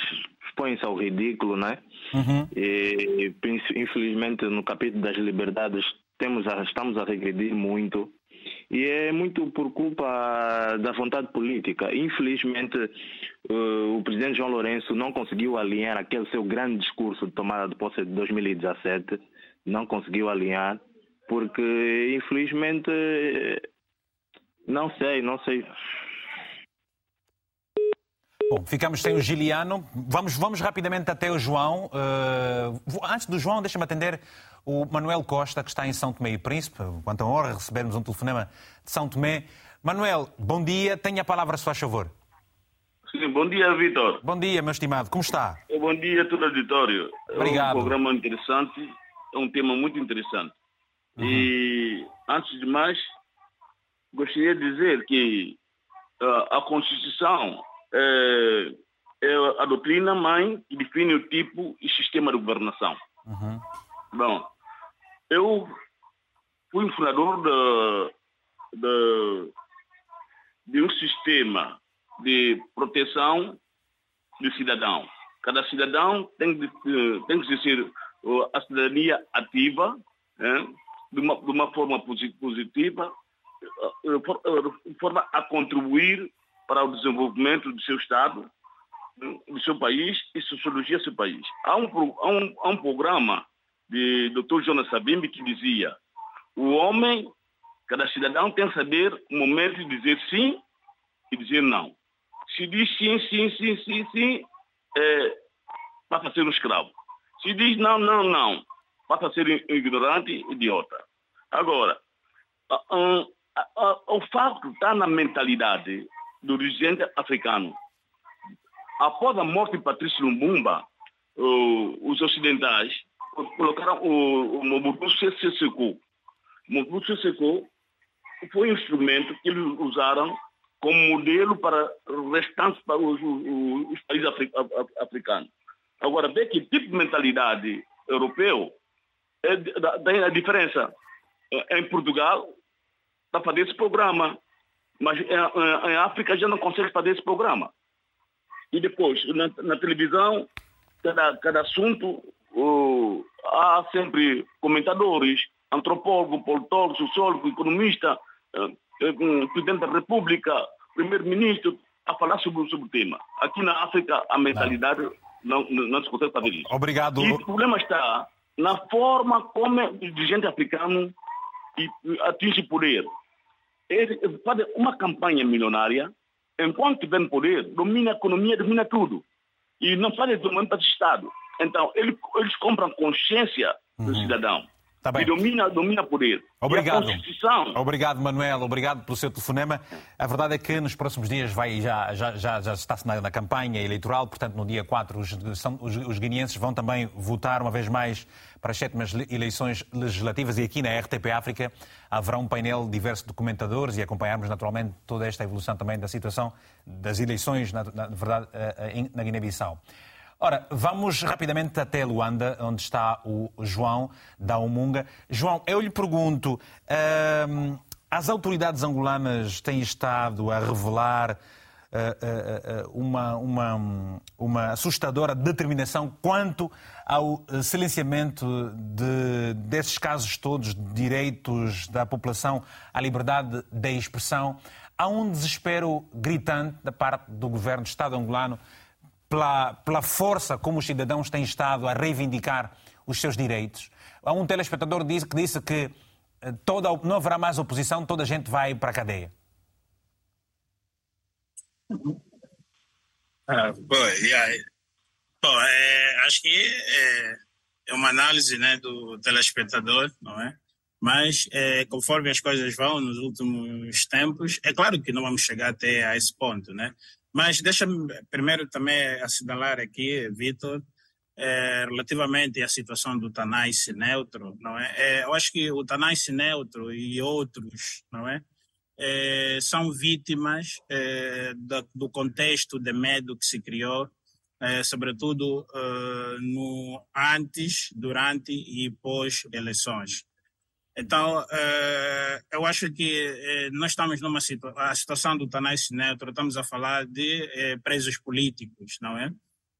expõe-se ao ridículo, né? Uhum. E, infelizmente, no capítulo das liberdades, temos a, estamos a regredir muito. E é muito por culpa da vontade política. Infelizmente, uh, o presidente João Lourenço não conseguiu alinhar aquele seu grande discurso de tomada de posse de 2017. Não conseguiu alinhar, porque, infelizmente, não sei, não sei. Bom, ficamos sem o Giliano. Vamos, vamos rapidamente até o João. Uh, antes do João, deixa-me atender o Manuel Costa, que está em São Tomé e Príncipe. Quanto a honra recebermos um telefonema de São Tomé. Manuel, bom dia. Tenha a palavra, se faz favor. Sim, bom dia, Vitor. Bom dia, meu estimado. Como está? Bom dia a todo o auditório. Obrigado. É um programa interessante, é um tema muito interessante. Uhum. E, antes de mais, gostaria de dizer que uh, a Constituição é, é a doutrina mãe que define o tipo e sistema de governação. Uhum. Bom, eu fui fundador de, de, de um sistema de proteção do cidadão. Cada cidadão tem de, tem que ser a cidadania ativa, né, de, uma, de uma forma positiva, de forma a contribuir para o desenvolvimento do seu Estado do seu país e sociologia do seu país. Há um, há um, há um programa de Dr. Jonas Sabimbi que dizia o homem, cada cidadão tem que saber o momento de dizer sim e dizer não. Se diz sim, sim, sim, sim, sim, é, passa a ser um escravo. Se diz não, não, não, passa a ser um ignorante, idiota. Agora, o facto está na mentalidade do dirigente africano. Após a morte de Patrício Lumumba, os ocidentais colocaram o, o Mobutu Sese Seko. Mobutu Sese foi um instrumento que eles usaram como modelo para restantes para os, os, os países africanos. Agora, vê que tipo de mentalidade europeu é, a diferença. Em Portugal, está fazendo esse programa, mas em, em, África já não consegue fazer esse programa. E depois, na, na televisão, cada, cada assunto, uh, há sempre comentadores, antropólogo, politólogo, sociólogo, economista, uh, presidente da República, primeiro-ministro, a falar sobre, sobre o tema. Aqui na África, a mentalidade não, não, não se consegue fazer isso. Obrigado. E o problema está na forma como o dirigente africano atinge poder. Ele faz uma campanha milionária, enquanto tiver poder, domina a economia, domina tudo. E não faz desenvolvimento para o Estado. Então, eles, eles compram consciência do uhum. cidadão. Tá bem. E domina, domina poder. Obrigado. Obrigado, Manuel. Obrigado pelo seu telefonema. A verdade é que nos próximos dias vai, já, já, já, já está-se na, na, campanha eleitoral, portanto, no dia 4, os, são, os, os guineenses vão também votar uma vez mais para as sétimas eleições legislativas e aqui na RTP África haverá um painel de comentadores e acompanharmos naturalmente toda esta evolução também da situação das eleições, na, na verdade, eh, eh, na Guiné-Bissau. Ora, vamos rapidamente até Luanda, onde está o João da Umunga. João, eu lhe pergunto, uh, as autoridades angolanas têm estado a revelar uh, uh, uma, uma, uma assustadora determinação quanto ao silenciamento de, desses casos todos de direitos da população à liberdade de expressão. Há um desespero gritante da parte do governo do Estado angolano pela, pela força como os cidadãos têm estado a reivindicar os seus direitos. Há um telespectador que disse que, disse que eh, toda, não haverá mais oposição, toda a gente vai para a cadeia. Ah, yeah. bom é, acho que é, é, uma análise né, do telespectador, não é? Mas é, conforme as coisas vão nos últimos tempos, é claro que não vamos chegar até a esse ponto, né? Mas deixa-me primeiro também assinalar aqui, Vitor, é, relativamente à situação do Tanais neutro, não é? é? Eu acho que o Tanais neutro e outros, não é? é são vítimas é, do, contexto de medo que se criou, é, sobretudo é, no antes, durante e pós eleições. Então, uh, eu acho que uh, nós estamos numa situação, a situação do Tanais Neutro, estamos a falar de uh, presos políticos, não é?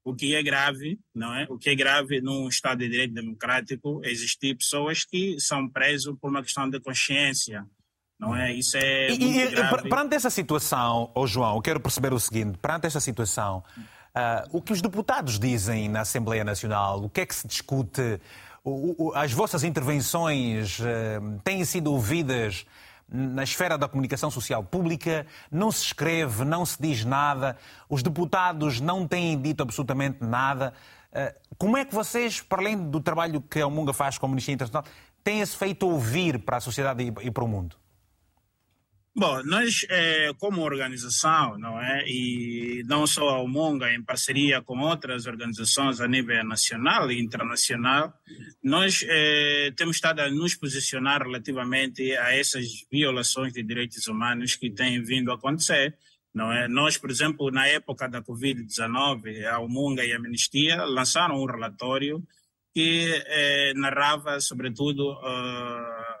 O que é grave, não é? O que é grave num Estado de Direito Democrático existir pessoas que são presos por uma questão de consciência, não é? Isso é e, muito e, grave. Perante essa situação, oh João, eu quero perceber o seguinte, perante essa situação, o que os deputados dizem na Assembleia Nacional, o que é que se discute as vossas intervenções eh, têm sido ouvidas na esfera da comunicação social pública, não se escreve, não se diz nada, os deputados não têm dito absolutamente nada. Eh, como é que vocês, para além do trabalho que a Munga faz com a Ministria Internacional, têm-se feito ouvir para a sociedade e para o mundo? Bom, nós, é, como organização, não é, e não só a Umonga, em parceria com outras organizações a nível nacional e internacional, nós é, temos estado a nos posicionar relativamente a essas violações de direitos humanos que têm vindo a acontecer. Não é? Nós, por exemplo, na época da Covid-19, a Umonga e a Amnistia lançaram um relatório que é, narrava, sobretudo, uh,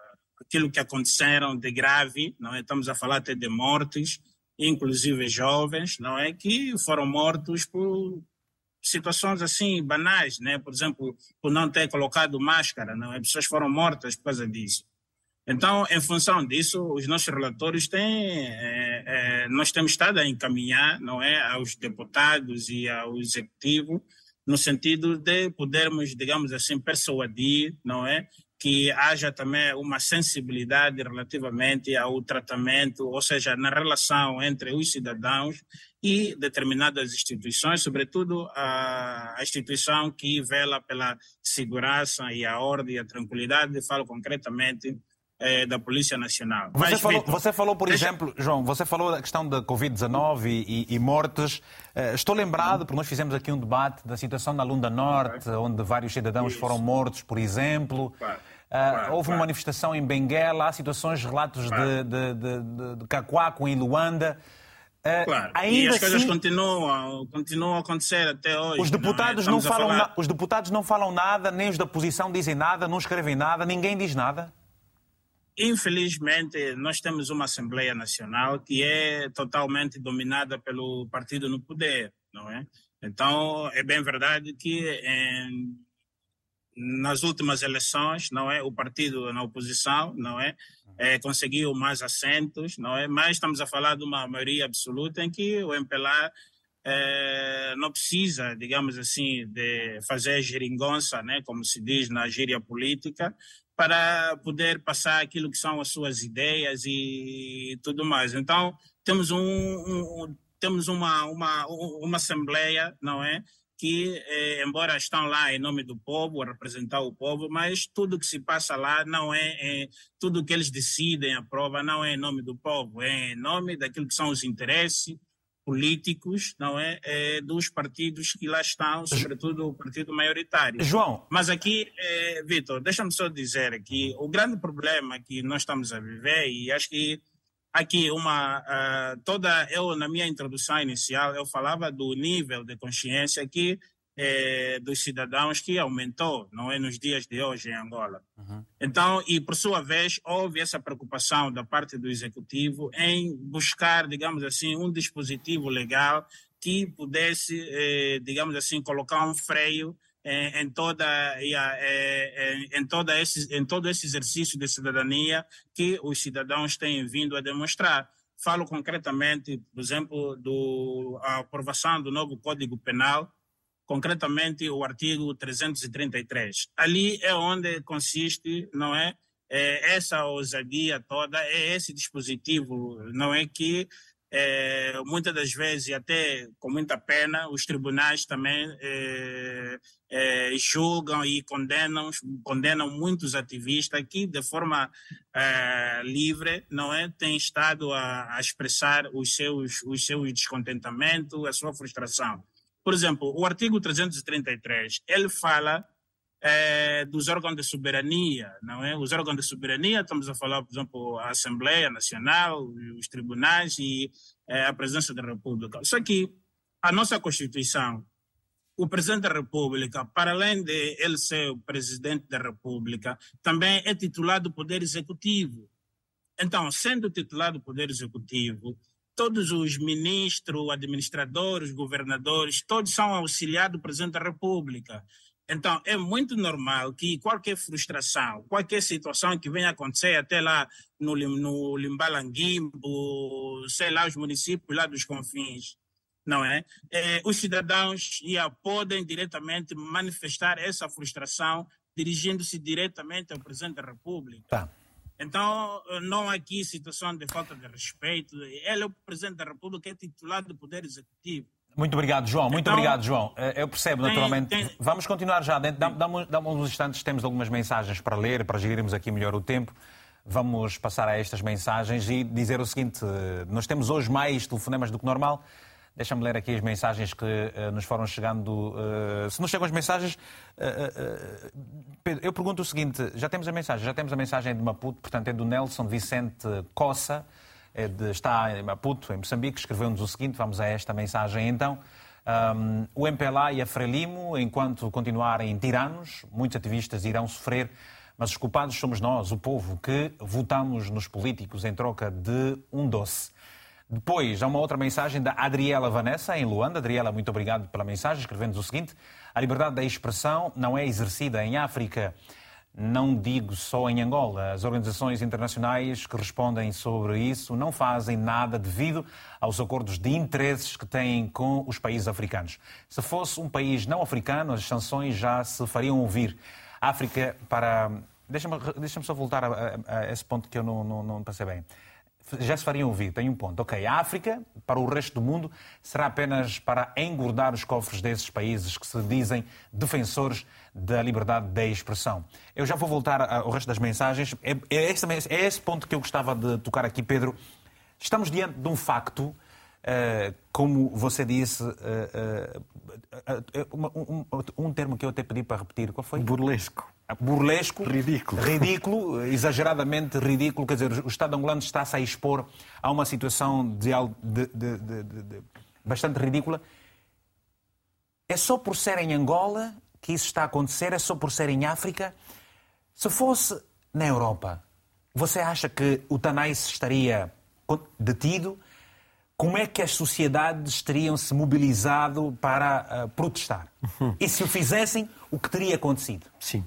aquilo que aconteceram de grave, não é? Estamos a falar até de mortes, inclusive jovens, não é? Que foram mortos por situações assim banais, né? Por exemplo, por não ter colocado máscara, não é? Pessoas foram mortas por causa disso. Então, em função disso, os nossos relatórios têm, é, é, nós temos estado a encaminhar, não é, aos deputados e ao executivo, no sentido de podermos, digamos assim, persuadir, não é, que haja também uma sensibilidade relativamente ao tratamento, ou seja, na relação entre os cidadãos e determinadas instituições, sobretudo a, instituição que vela pela segurança e a ordem e a tranquilidade, falo concretamente é, da Polícia Nacional. Você, Mas, falou, Victor, você falou, por deixa... exemplo, João, você falou da questão da Covid-19 e, e, mortes. Uh, estou lembrado, porque nós fizemos aqui um debate da situação na Lunda Norte, onde vários cidadãos Isso. foram mortos, por exemplo. Claro. Uh, houve uma manifestação em Benguela, há situações, relatos de, de, de, de Cacoaco em Luanda. Uh, claro. Ainda e as coisas assim, continuam, continuam a acontecer até hoje. Os deputados não, é? não falam na, os deputados não falam nada, nem os da oposição dizem nada, não escrevem nada, ninguém diz nada. Infelizmente, nós temos uma Assembleia Nacional que é totalmente dominada pelo partido no poder, não é? Então, é bem verdade que em nas últimas eleições, não é, o partido na oposição, não é, é, conseguiu mais assentos, não é, mas estamos a falar de uma maioria absoluta em que o MPLA é, não precisa, digamos assim, de fazer geringonça, né, como se diz na gíria política, para poder passar aquilo que são as suas ideias e tudo mais. Então, temos um, um temos uma, uma, uma assembleia, não é, que, eh, embora estão lá em nome do povo, a representar o povo, mas tudo que se passa lá não é, é tudo que eles decidem, aprova, não é em nome do povo, é em nome daquilo que são os interesses políticos, não é, é dos partidos que lá estão, sobretudo o partido maioritário. João. Mas aqui, é, Vitor, deixa-me só dizer que o grande problema que nós estamos a viver, e acho que aqui uma uh, toda eu na minha introdução inicial eu falava do nível de consciência que eh, dos cidadãos que aumentou não é nos dias de hoje em Angola uhum. então e por sua vez houve essa preocupação da parte do executivo em buscar digamos assim um dispositivo legal que pudesse eh, digamos assim colocar um freio em, em toda em, em toda esse em todo esse exercício de cidadania que os cidadãos têm vindo a demonstrar. Falo concretamente por exemplo do a aprovação do novo Código Penal concretamente o artigo 333 ali é onde consiste não é, é essa ousadia toda é esse dispositivo não é que é, muitas das vezes, e até com muita pena, os tribunais também é, é, julgam e condenam, condenam muitos ativistas que, de forma é, livre, não é, têm estado a, a, expressar os seus, os seus descontentamentos, a sua frustração. Por exemplo, o artigo 333, ele fala é, dos órgãos de soberania, não é? Os órgãos de soberania, estamos a falar, por exemplo, a Assembleia Nacional, os tribunais e é, a presença da República. Só que a nossa Constituição, o Presidente da República, para além de ele ser o Presidente da República, também é titular do Poder Executivo. Então, sendo titular do Poder Executivo, todos os ministros, administradores, governadores, todos são auxiliares do Presidente da República. Então, é muito normal que qualquer frustração, qualquer situação que venha acontecer até lá no, no Limbalanguimbo, sei lá, os municípios lá dos confins, não é? é os cidadãos já podem diretamente manifestar essa frustração dirigindo-se diretamente ao Presidente da República. Tá. Então, não há aqui situação de falta de respeito. Ele é o Presidente da República, é titular do Poder Executivo. Muito obrigado, João. Muito então, obrigado, João. Eh, eu percebo, tem, naturalmente. Tem... Vamos continuar já. Dá-me uns instantes, temos algumas mensagens para ler, para gerirmos aqui melhor o tempo. Vamos passar a estas mensagens e dizer o seguinte: eh, nós temos hoje mais telefonemas do que normal. Deixa-me ler aqui as mensagens que uh, nos foram chegando. Uh, se nos chegam as mensagens, uh, Pedro, eu pergunto o seguinte: já temos a mensagem, já temos a mensagem de Maputo, portanto é do Nelson Vicente Coça de, está em Maputo, em Moçambique, escreveu-nos o seguinte, vamos a esta mensagem então. Um, o MPLA e a Frelimo, enquanto continuarem tiranos, muitos ativistas irão sofrer, mas os culpados somos nós, o povo, que votamos nos políticos em troca de um doce. Depois, há uma outra mensagem da Adriela Vanessa, em Luanda. Adriela, muito obrigado pela mensagem, escrevendo-nos o seguinte: A liberdade da expressão não é exercida em África não digo só em Angola. As organizações internacionais que respondem sobre isso não fazem nada devido aos acordos de interesses que têm com os países africanos. Se fosse um país não africano, as sanções já se fariam ouvir. África para. Deixa-me deixa só voltar a, a, a, esse ponto que eu não, não, não passei bem já se fariam ouvir, tem um ponto. Ok, a África, para o resto do mundo, será apenas para engordar os cofres desses países que se dizem defensores da liberdade de expressão. Eu já vou voltar ao resto das mensagens. É, é, esse, é esse ponto que eu gostava de tocar aqui, Pedro. Estamos diante de um facto, uh, como você disse, um, um, um termo que eu até pedi para repetir, qual foi? Burlesco burlesco, ridículo. ridículo, exageradamente ridículo. Quer dizer, o Estado angolano está-se a expor a uma situação de, de, de, bastante ridícula. É só por ser em Angola que isso está a acontecer? É só por ser em África? Se fosse na Europa, você acha que o Tanais estaria detido? Como é que as sociedades teriam se mobilizado para uh, protestar? Uhum. E se o fizessem, o que teria acontecido? Sim.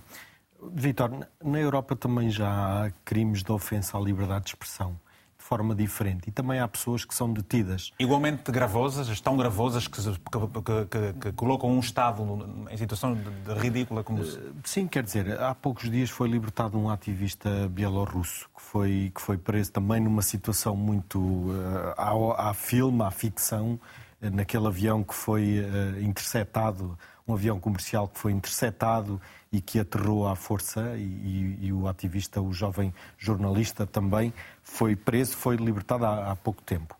Vitor, na Europa também já há crimes de ofensa à liberdade de expressão de forma diferente e também há pessoas que são detidas. Igualmente gravosas, tão gravosas que, que, que, que colocam um Estado em situação de, de ridícula como. Eh, sim, quer dizer, há poucos dias foi libertado um ativista bielorrusso que foi, que foi preso também numa situação muito. Uh, há, há filme, há ficção, uh, naquele avião que foi uh, interceptado, um avião comercial que foi interceptado e que aterrou à força e, e, e, o ativista, o jovem jornalista também foi preso, foi libertado há, há pouco tempo.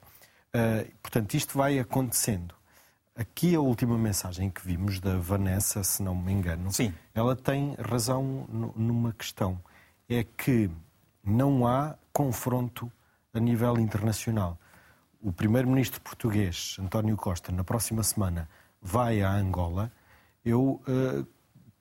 Uh, portanto, isto vai acontecendo. Aqui a última mensagem que vimos da Vanessa, se não me engano, Sim. ela tem razão numa questão. É que não há confronto a nível internacional. O primeiro-ministro português, António Costa, na próxima semana vai a Angola. Eu uh,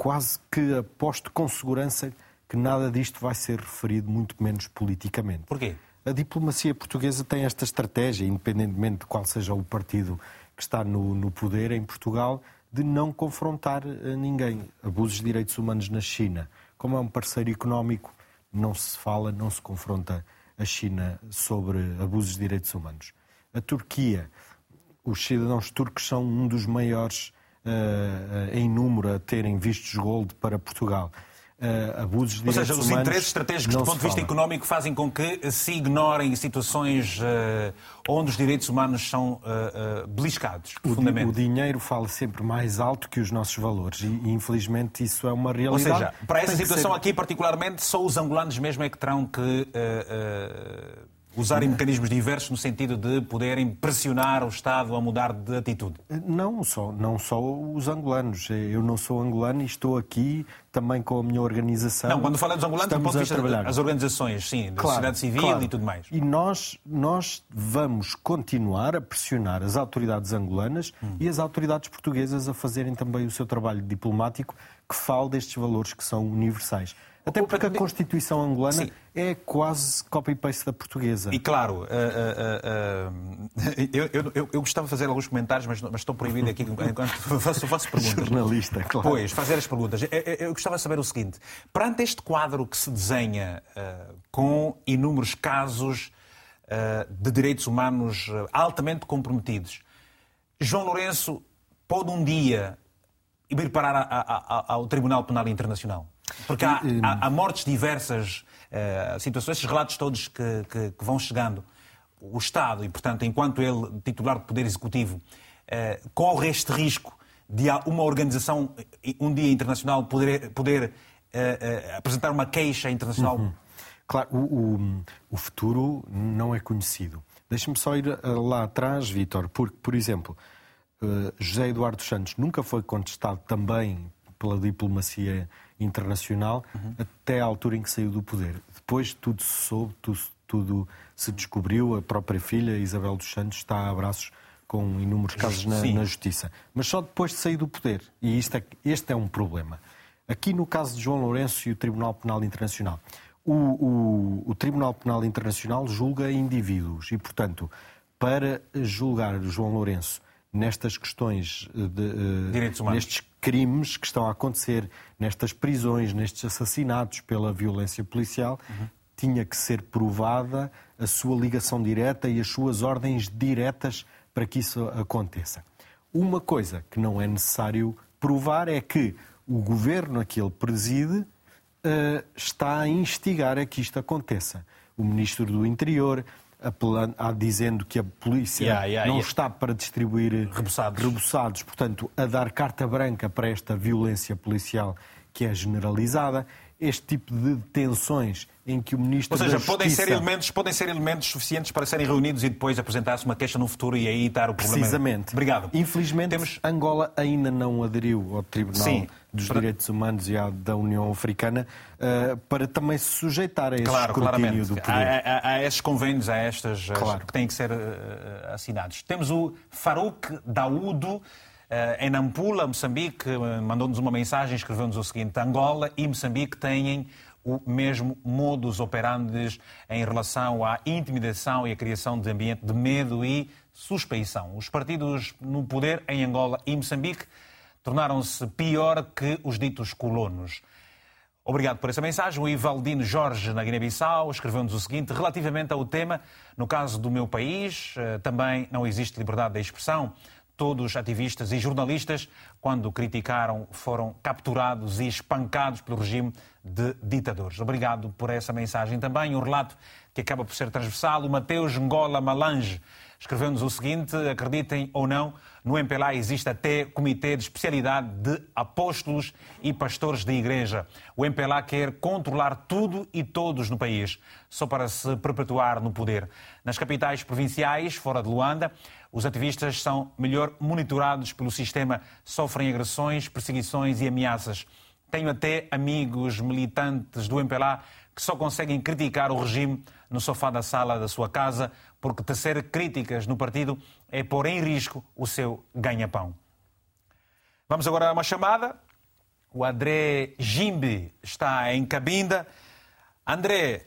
quase que aposto com segurança que nada disto vai ser referido, muito menos politicamente. Porquê? A diplomacia portuguesa tem esta estratégia, independentemente de qual seja o partido que está no, no poder em Portugal, de não confrontar eh, ninguém. Abusos de direitos humanos na China. Como é um parceiro económico, não se fala, não se confronta a China sobre abusos de direitos humanos. A Turquia, os cidadãos turcos são um dos maiores em número a terem vistos gold para Portugal. Uh, abusos de Ou seja, os interesses estratégicos do ponto de vista fala. económico fazem com que se ignorem situações uh, onde os direitos humanos são uh, beliscados. O, o, dinheiro fala sempre mais alto que os nossos valores e, e infelizmente isso é uma realidade. Ou seja, para essa situação ser... aqui particularmente, só os angolanos mesmo é que terão que usarem mecanismos diversos no sentido de poderem pressionar o Estado a mudar de atitude? Não só, não só os angolanos. Eu não sou angolano e estou aqui também com a minha organização. Não, quando fala dos angolanos, estamos a trabalhar. as organizações, sim, da claro, sociedade civil claro. e tudo mais. E nós, nós vamos continuar a pressionar as autoridades angolanas hum. e as autoridades portuguesas a fazerem também o seu trabalho diplomático que fale destes valores que são universais. Até porque a Constituição angolana Sim. é quase copy-paste da portuguesa. E claro, uh, uh, uh, eu, eu, eu, gostava de fazer alguns comentários, mas, mas estou proibido aqui enquanto faço, faço perguntas. Jornalista, claro. Pois, fazer as perguntas. Eu, eu, gostava de saber o seguinte: perante este quadro que se desenha com inúmeros casos de direitos humanos altamente comprometidos, João Lourenço pode um dia ir parar a, a, a, ao Tribunal Penal Internacional? Porque há, há, há mortes diversas, uh, situações, esses relatos todos que, que, que, vão chegando. O Estado, e portanto, enquanto ele, titular do Poder Executivo, uh, corre este risco de uma organização, um dia internacional, poder, poder uh, apresentar uma queixa internacional. Uhum. Claro, o, o, o, futuro não é conhecido. Deixe-me só ir lá atrás, Vítor, porque, por exemplo, José Eduardo Santos nunca foi contestado também pela diplomacia internacional uhum. até à altura em que saiu do poder. Depois tudo se soube, tudo, tudo se descobriu, a própria filha, Isabel dos Santos, está a abraços com inúmeros casos na, na, justiça. Mas só depois de sair do poder. E isto é, este é um problema. Aqui no caso de João Lourenço e o Tribunal Penal Internacional. O, o, o Tribunal Penal Internacional julga indivíduos e, portanto, para julgar João Lourenço nestas questões, de, nestes crimes que estão a acontecer, nestas prisões, nestes assassinatos pela violência policial, uhum. tinha que ser provada a sua ligação direta e as suas ordens diretas para que isso aconteça. Uma coisa que não é necessário provar é que o governo a que ele preside uh, está a instigar a que isto aconteça. O ministro do Interior apelando, a, dizendo que a polícia yeah, yeah, não yeah. está para distribuir reboçados. reboçados, portanto, a dar carta branca para esta violência policial que é generalizada este tipo de detenções em que o Ministro Ou seja, Justiça... podem ser, elementos, podem ser elementos suficientes para serem reunidos e depois apresentar-se uma queixa no futuro e aí estar o problema. Precisamente. Obrigado. Infelizmente, Temos... Angola ainda não aderiu ao Tribunal Sim, dos para... Direitos Humanos e à da União Africana uh, para também se sujeitar a esse claro, claramente. do poder. Há, há, há esses convênios, há estas claro. que têm que ser uh, assinados. Temos o Farouk eh, em Nampula, Moçambique, eh, mandou-nos uma mensagem, escreveu-nos o seguinte: Angola e Moçambique têm o mesmo modus operandi em relação à intimidação e à criação de ambiente de medo e suspeição. Os partidos no poder em Angola e Moçambique tornaram-se pior que os ditos colonos. Obrigado por essa mensagem. O Ivaldino Jorge, na Guiné-Bissau, escreveu-nos o seguinte: relativamente ao tema, no caso do meu país, eh, também não existe liberdade de expressão. Todos ativistas e jornalistas, quando criticaram, foram capturados e espancados pelo regime de ditadores. Obrigado por essa mensagem também. Um relato que acaba por ser transversal. O Mateus Ngola Malange escreveu-nos o seguinte: acreditem ou não, no MPLA existe até comitê de especialidade de apóstolos e pastores de igreja. O MPLA quer controlar tudo e todos no país, só para se perpetuar no poder. Nas capitais provinciais, fora de Luanda, os ativistas são melhor monitorados pelo sistema, sofrem agressões, perseguições e ameaças. Tenho até amigos militantes do MPLA que só conseguem criticar o regime no sofá da sala da sua casa, porque tecer críticas no partido é pôr em risco o seu ganha-pão. Vamos agora a uma chamada. O André Jimbe está em Cabinda. André,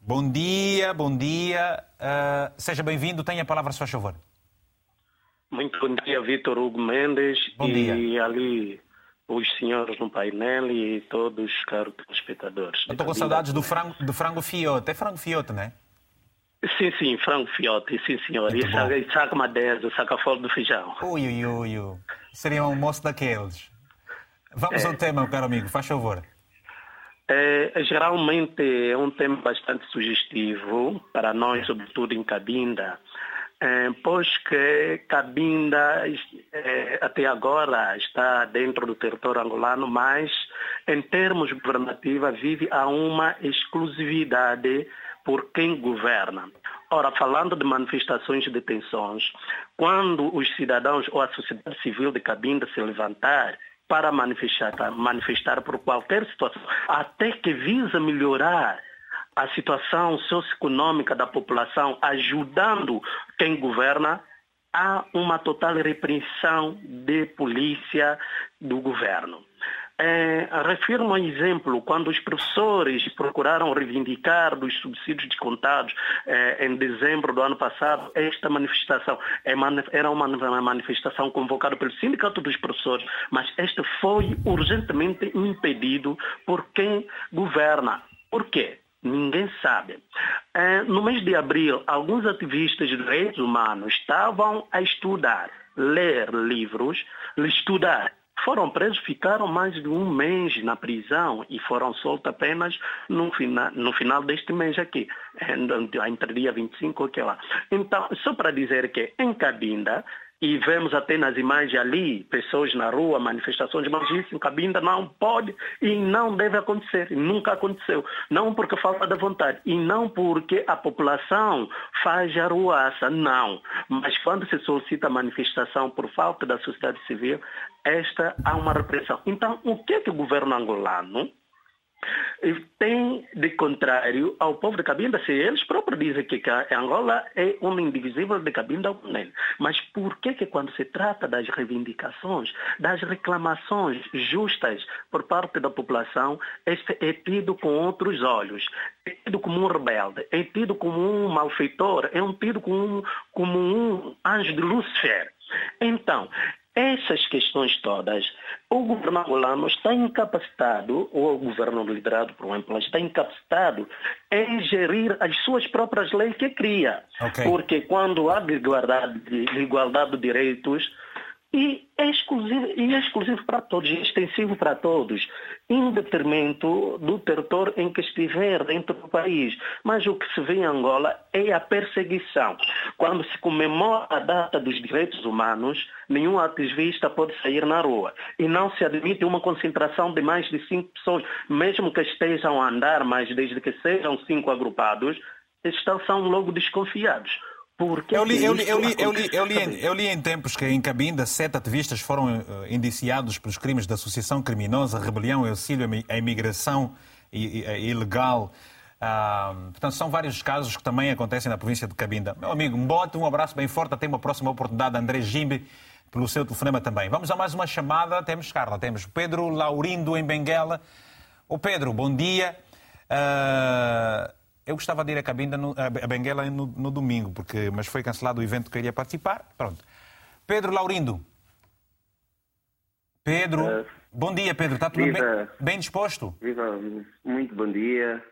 bom dia, bom dia. Uh, seja bem-vindo. Tenha a palavra, se faz favor. Muito bom dia, Vitor Hugo Mendes. Bom dia. E ali os senhores no painel e todos os caros espectadores. Estou com saudades do frango, do frango fiote. É frango fiote, não é? Sim, sim, frango fiote, sim senhor. Muito e saca, saca madeira, saca fora do feijão. Ui, ui, ui, ui. Seria um almoço daqueles. Vamos é. ao tema, meu caro amigo, faz favor. É, geralmente é um tema bastante sugestivo para nós, sobretudo em Cabinda, é, pois que Cabinda é, até agora está dentro do território angolano, mas em termos governativos vive a uma exclusividade por quem governa. Ora, falando de manifestações de tensões, quando os cidadãos ou a sociedade civil de Cabinda se levantar para manifestar, manifestar por qualquer situação, até que visa melhorar a situação socioeconômica da população, ajudando quem governa, há uma total repressão de polícia do governo. É, refiro um exemplo, quando os professores procuraram reivindicar dos subsídios descontados é, em dezembro do ano passado, esta manifestação é, era uma manifestação convocada pelo Sindicato dos Professores, mas esta foi urgentemente impedido por quem governa. Por quê? Ninguém sabe. É, no mês de abril, alguns ativistas de direitos humanos estavam a estudar, ler livros, estudar. Foram presos, ficaram mais de um mês na prisão e foram soltos apenas no final, no final deste mês aqui, entre dia 25 e lá. Então, só para dizer que em Cabinda, e vemos até nas imagens ali pessoas na rua, manifestações, mas isso em Cabinda não pode e não deve acontecer, nunca aconteceu. Não porque falta de vontade e não porque a população faz arruaça, não. Mas quando se solicita manifestação por falta da sociedade civil, esta há uma repressão. Então, o que é que o governo angolano tem de contrário ao povo de Cabinda, se eles próprios dizem que Angola é um indivisível de Cabinda Unel. Mas por que que quando se trata das reivindicações, das reclamações justas por parte da população, este é tido com outros olhos, é tido como um rebelde, é tido como um malfeitor, é um tido como um, como um anjo de Lúcifer. Então, essas questões todas, o governo angolano está incapacitado, ou o governo liderado por um MPLA está incapacitado em gerir as suas próprias leis que cria. Okay. Porque quando há igualdade de, igualdade de direitos, e é exclusivo, e é exclusivo para todos, é extensivo para todos, detrimento do território em que estiver dentro do país. Mas o que se vê em Angola é a perseguição. Quando se comemora a data dos direitos humanos, nenhum ativista pode sair na rua. E não se admite uma concentração de mais de cinco pessoas, mesmo que estejam a andar, mas desde que sejam cinco agrupados, estão, são logo desconfiados. Porque eu li, eu, li, eu, li, eu, li, eu, li, em, eu li em tempos que em Cabinda sete ativistas foram uh, indiciados pelos crimes de associação criminosa, rebelião, auxílio à imigração ilegal. Uh, portanto, são vários casos que também acontecem na província de Cabinda. Meu amigo, bote um abraço bem forte. Até uma próxima oportunidade, André Jimbe, pelo seu telefonema também. Vamos a mais uma chamada. Temos, Carla, temos Pedro Laurindo em Benguela. O Pedro, bom dia. Uh, eu gostava de ir a Cabinda, no, a Benguela no, no, domingo, porque, mas foi cancelado o evento que eu iria participar. Pronto. Pedro Laurindo. Pedro. Uh, bom dia, Pedro. Está tudo viva, bem, bem, disposto? Viva, muito bom dia.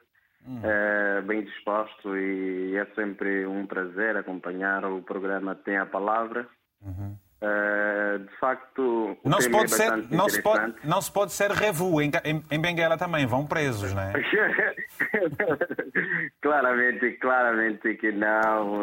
Hum. Uh, bem disposto e é sempre um prazer acompanhar o programa Tem a Palavra. Uhum. Uh, de facto, não se, pode é ser, não, se pode, não se pode ser revu. Em, em, em Benguela também vão presos, não é? claramente, claramente que não.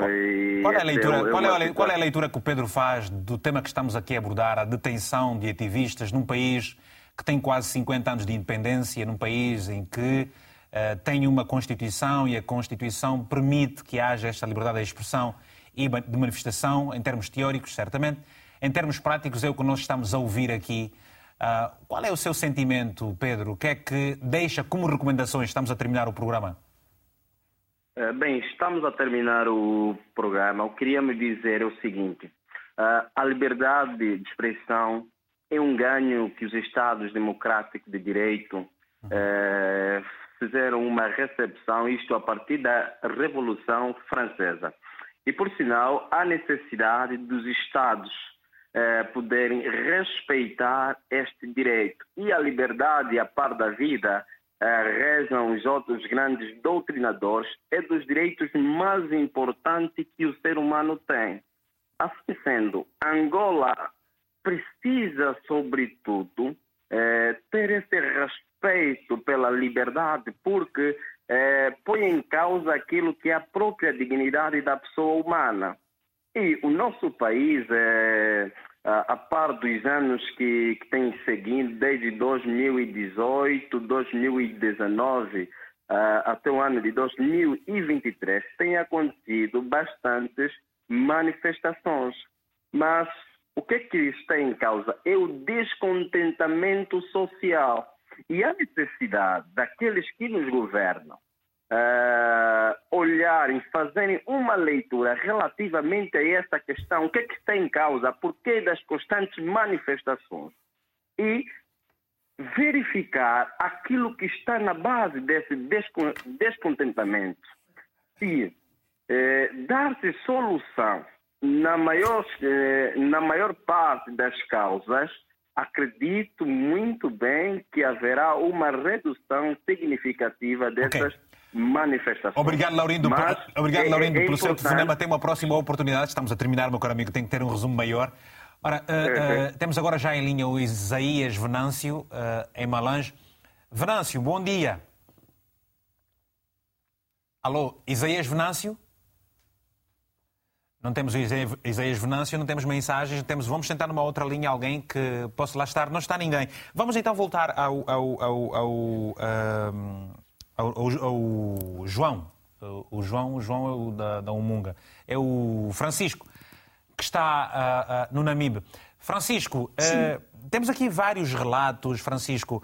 Qual é, a leitura, é qual, é a, qual é a leitura que o Pedro faz do tema que estamos aqui a abordar, a detenção de ativistas num país que tem quase 50 anos de independência, num país em que uh, tem uma Constituição e a Constituição permite que haja esta liberdade de expressão e de manifestação, em termos teóricos, certamente em termos práticos, é o que nós estamos a ouvir aqui. Uh, qual é o seu sentimento, Pedro? O que é que deixa como recomendações? Estamos a terminar o programa. Uh, bem, estamos a terminar o programa. Eu queria me dizer o seguinte: uh, a liberdade de expressão é um ganho que os Estados democráticos de direito uhum. fizeram uma recepção, isto a partir da Revolução Francesa. E, por sinal, há necessidade dos Estados eh, poderem respeitar este direito. E a liberdade, a par da vida, eh, rezam os outros grandes doutrinadores, é dos direitos mais importantes que o ser humano tem. Assim sendo, Angola precisa, sobretudo, eh, ter esse respeito pela liberdade, porque eh, põe em causa aquilo que é a própria dignidade da pessoa humana. E o nosso país, é, a, par dos anos que, que tem seguido, desde 2018, 2019, uh, até o ano de 2023, tem acontecido bastantes manifestações. Mas o que é que está em causa? É o descontentamento social e a necessidade daqueles que nos governam uh, olharem, fazerem uma leitura relativamente a esta questão, o que é que está em causa, porquê das constantes manifestações e verificar aquilo que está na base desse descontentamento. E eh, dar-se solução na maior, eh, na maior parte das causas, acredito muito bem que haverá uma redução significativa dessas okay manifestações. Obrigado, Laurindo, Mas obrigado, é, Laurindo, é, é pelo seu telefonema. Tem uma próxima oportunidade. Estamos a terminar, meu caro amigo. Tem que ter um resumo maior. Ora, uh, uh, temos agora já em linha o Isaías Venâncio, uh, em Malange. Venâncio, bom dia. Alô, Isaías Venâncio? Não temos Isaías Venâncio, não temos mensagens, temos, vamos tentar numa outra linha alguém que possa lá estar. Não está ninguém. Vamos então voltar ao, ao, ao, ao ao, ao João. O João, o João é o da, da Umunga. É o Francisco, que está uh, uh, no Namibe. Francisco, uh, temos aqui vários relatos, Francisco.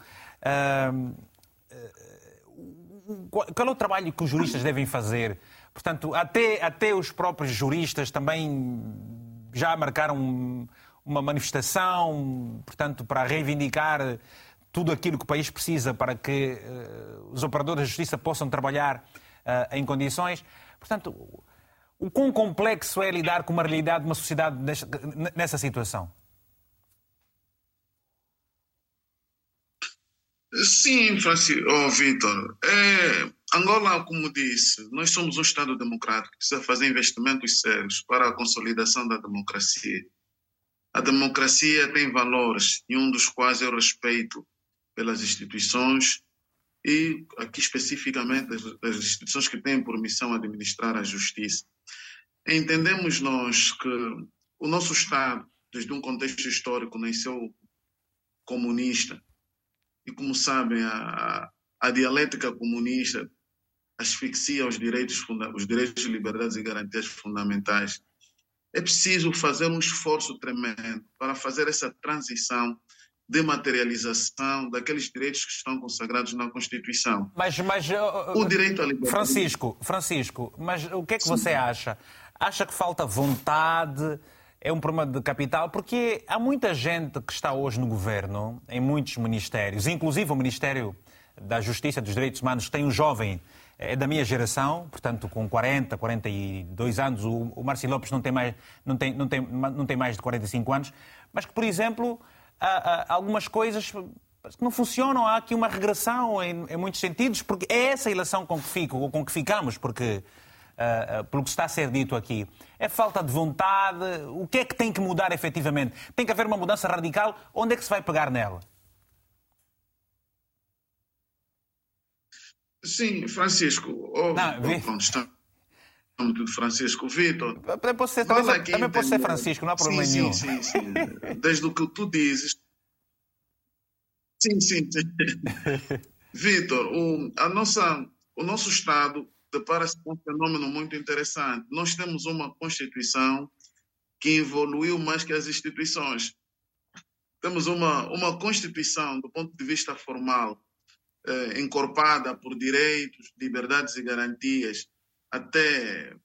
qual é o trabalho que os juristas devem fazer? Portanto, até, até os próprios juristas também já marcaram uma manifestação, portanto, para reivindicar tudo aquilo que o país precisa para que uh, os operadores da justiça possam trabalhar uh, em condições. Portanto, O quão complexo é lidar com uma realidade de uma sociedade nessa situação? Sim, Francisco, oh, Vitor. É, Angola, como disse, nós somos um Estado democrático que precisa fazer investimentos sérios para a consolidação da democracia. A democracia tem valores, e um dos quais o respeito pelas instituições e, aqui especificamente, as, instituições que têm por missão administrar a justiça. Entendemos nós que o nosso Estado, desde um contexto histórico, nasceu comunista. E, como sabem, a, a dialética comunista asfixia os direitos, os direitos, liberdades e garantias fundamentais. É preciso fazer um esforço tremendo para fazer essa transição de materialização daqueles direitos que estão consagrados na Constituição. Mas, mas o direito à liberdade. Francisco, Francisco, mas o que é que Sim. você acha? Acha que falta vontade? É um problema de capital? Porque há muita gente que está hoje no governo, em muitos ministérios, inclusive o Ministério da Justiça e dos Direitos Humanos, tem um jovem é da minha geração, portanto, com 40, 42 anos. O, o Marci Lopes não tem, mais, não, tem, não, tem, não tem mais de 45 anos, mas que, por exemplo, há, há algumas coisas que não funcionam. Há aqui uma regressão em, em, muitos sentidos, porque é essa a ilação com que, fico, com que ficamos, porque. Uh, uh, pelo que está a ser dito aqui. É falta de vontade? O que é que tem que mudar efetivamente? Tem que haver uma mudança radical? Onde é que se vai pegar nela? Sim, Francisco. Oh, não, oh, tudo Francisco Vitor. Também posso ser, também, aqui, também posso ser Francisco, não há problema sim, nenhum. Sim, sim, sim. Desde o que tu dizes. Sim, sim, sim. Vitor, o, a nossa, o nosso Estado depara-se com um fenômeno muito interessante. Nós temos uma Constituição que evoluiu mais que as instituições. Temos uma, uma Constituição, do ponto de vista formal, eh, encorpada por direitos, liberdades e garantias até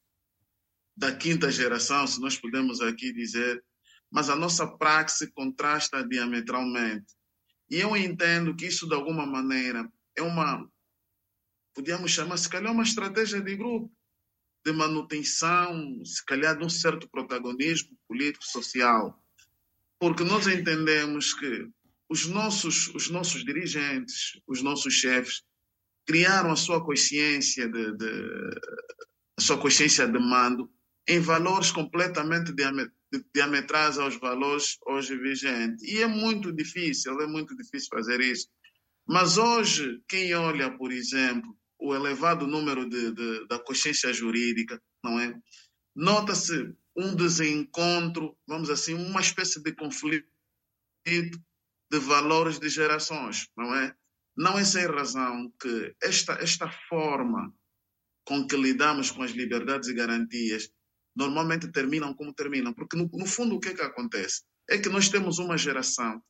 da quinta geração, se nós podemos aqui dizer, mas a nossa praxe contrasta diametralmente. E eu entendo que isso, de alguma maneira, é uma, podíamos chamar, se calhar, uma estratégia de grupo, de manutenção, se calhar, de um certo protagonismo político-social. Porque nós entendemos que os nossos, os nossos dirigentes, os nossos chefes, criaram a sua consciência de, de sua consciência de mando em valores completamente diametrais aos valores hoje vigentes. E é muito difícil, é muito difícil fazer isso. Mas hoje, quem olha, por exemplo, o elevado número de, de da consciência jurídica, não é? Nota-se um desencontro, vamos assim, uma espécie de conflito de valores de gerações, não é? Não é sem razão que esta, esta forma com que lidamos com as liberdades e garantias normalmente terminam como terminam, porque no, no fundo o que é que acontece? É que nós temos uma geração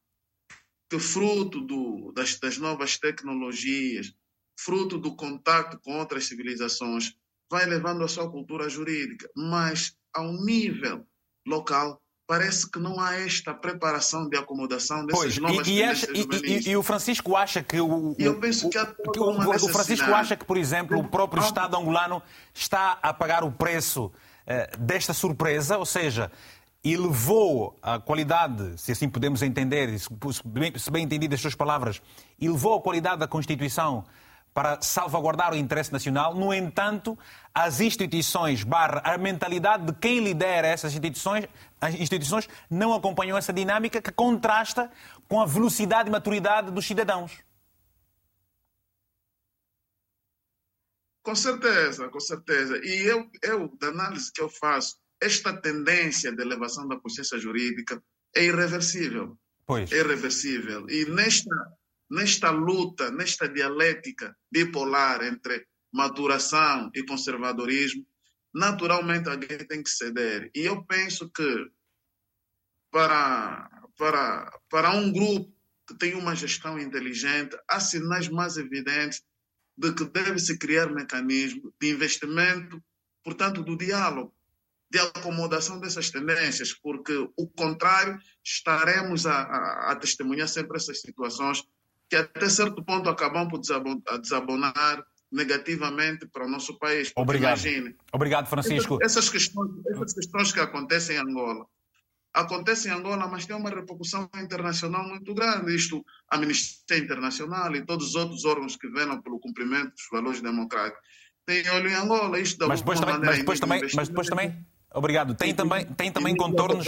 que fruto do, das, das novas tecnologias, fruto do contato com outras civilizações, vai levando a sua cultura jurídica, mas ao nível local parece que não há esta preparação de acomodação dessas pois, novas e, e, acha, e, e, o Francisco acha que o, eu penso que, que o, o Francisco acha que, por exemplo, o próprio Estado angolano está a pagar o preço uh, desta surpresa, ou seja, elevou a qualidade, se assim podemos entender, se bem, se bem entendido as suas palavras, elevou a qualidade da Constituição para salvaguardar o interesse nacional. No entanto, as instituições, barra, a mentalidade de quem lidera essas instituições, as instituições não acompanham essa dinâmica que contrasta com a velocidade e maturidade dos cidadãos. Com certeza, com certeza. E eu, eu, da análise que eu faço, esta tendência de elevação da consciência jurídica é irreversível. Pois. É irreversível. E nesta, nesta luta, nesta dialética bipolar entre maturação e conservadorismo, naturalmente alguém tem que ceder. E eu penso que para, para, para um grupo que tem uma gestão inteligente, há sinais mais evidentes de que deve-se criar mecanismo de investimento, portanto, do diálogo, de acomodação dessas tendências, porque o contrário, estaremos a, a, a testemunhar sempre essas situações que até certo ponto acabam por desabonar negativamente para o nosso país. Obrigado. Imagine, Obrigado, Francisco. Essas, questões, essas questões que acontecem em Angola acontecem em Angola, mas tem uma repercussão internacional muito grande. Isto, a Amnistia Internacional e todos os outros órgãos que velam pelo cumprimento dos valores democráticos tem olho em Angola. Isto da mas depois também, mas depois também, mas depois também, obrigado. Tem também, tem também contornos.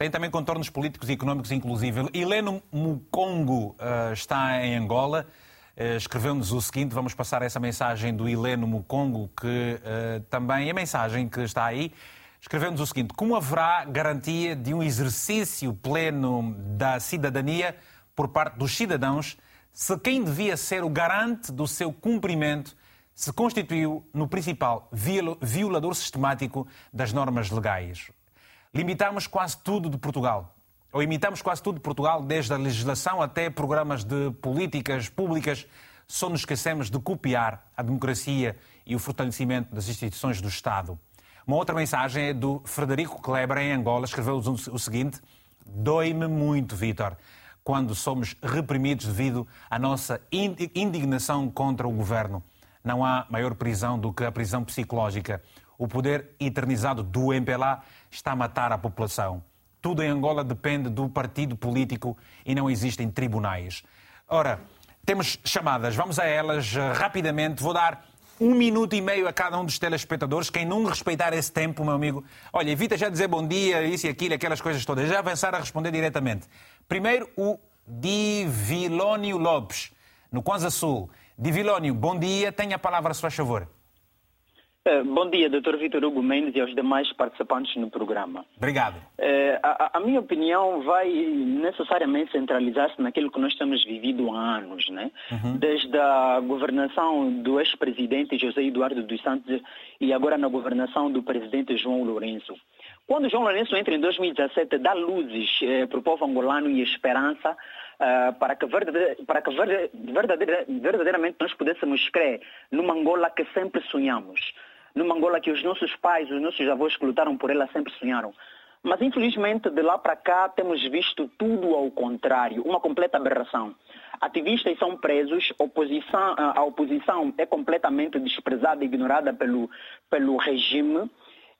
Tem também contornos políticos e económicos, inclusive. Heleno Mukongo uh, está em Angola. Uh, Escreveu-nos o seguinte: vamos passar essa mensagem do Heleno Mukongo, que uh, também a mensagem que está aí. Escreveu-nos o seguinte: como haverá garantia de um exercício pleno da cidadania por parte dos cidadãos se quem devia ser o garante do seu cumprimento se constituiu no principal violador sistemático das normas legais? Limitamos quase tudo de Portugal. Ou imitamos quase tudo de Portugal, desde a legislação até programas de políticas públicas. Só nos esquecemos de copiar a democracia e o fortalecimento das instituições do Estado. Uma outra mensagem é do Frederico Kleber, em Angola, escreveu o seguinte: Dói-me muito, Vítor, quando somos reprimidos devido à nossa indignação contra o governo. Não há maior prisão do que a prisão psicológica. O poder eternizado do MPLA está a matar a população. Tudo em Angola depende do partido político e não existem tribunais. Ora, temos chamadas, vamos a elas eh, rapidamente. Vou dar um minuto e meio a cada um dos telespectadores. Quem não respeitar esse tempo, meu amigo, olha, evita já dizer bom dia, isso e aquilo, aquelas coisas todas. Já avançar a responder diretamente. Primeiro, o Divilónio Lopes, no Kwanza Sul. Divilónio, bom dia, tenha a palavra, se faz favor. Eh, bom dia, Dr. Vitor Hugo Mendes e aos demais participantes no programa. Obrigado. A, a, minha opinião vai necessariamente centralizar-se naquilo que nós temos vivido há anos, né? Uhum. Desde a governação do ex-presidente José Eduardo dos Santos e agora na governação do presidente João Lourenço. Quando João Lourenço entra em 2017, dá luzes eh, para o povo angolano e esperança uh, para que, para que verdadeiramente nós pudéssemos crer numa Angola que sempre sonhamos numa Angola que os nossos pais, os nossos avós que lutaram por ela sempre sonharam. Mas infelizmente de lá para cá temos visto tudo ao contrário, uma completa aberração. Ativistas são presos, oposição, a oposição é completamente desprezada e ignorada pelo, pelo regime.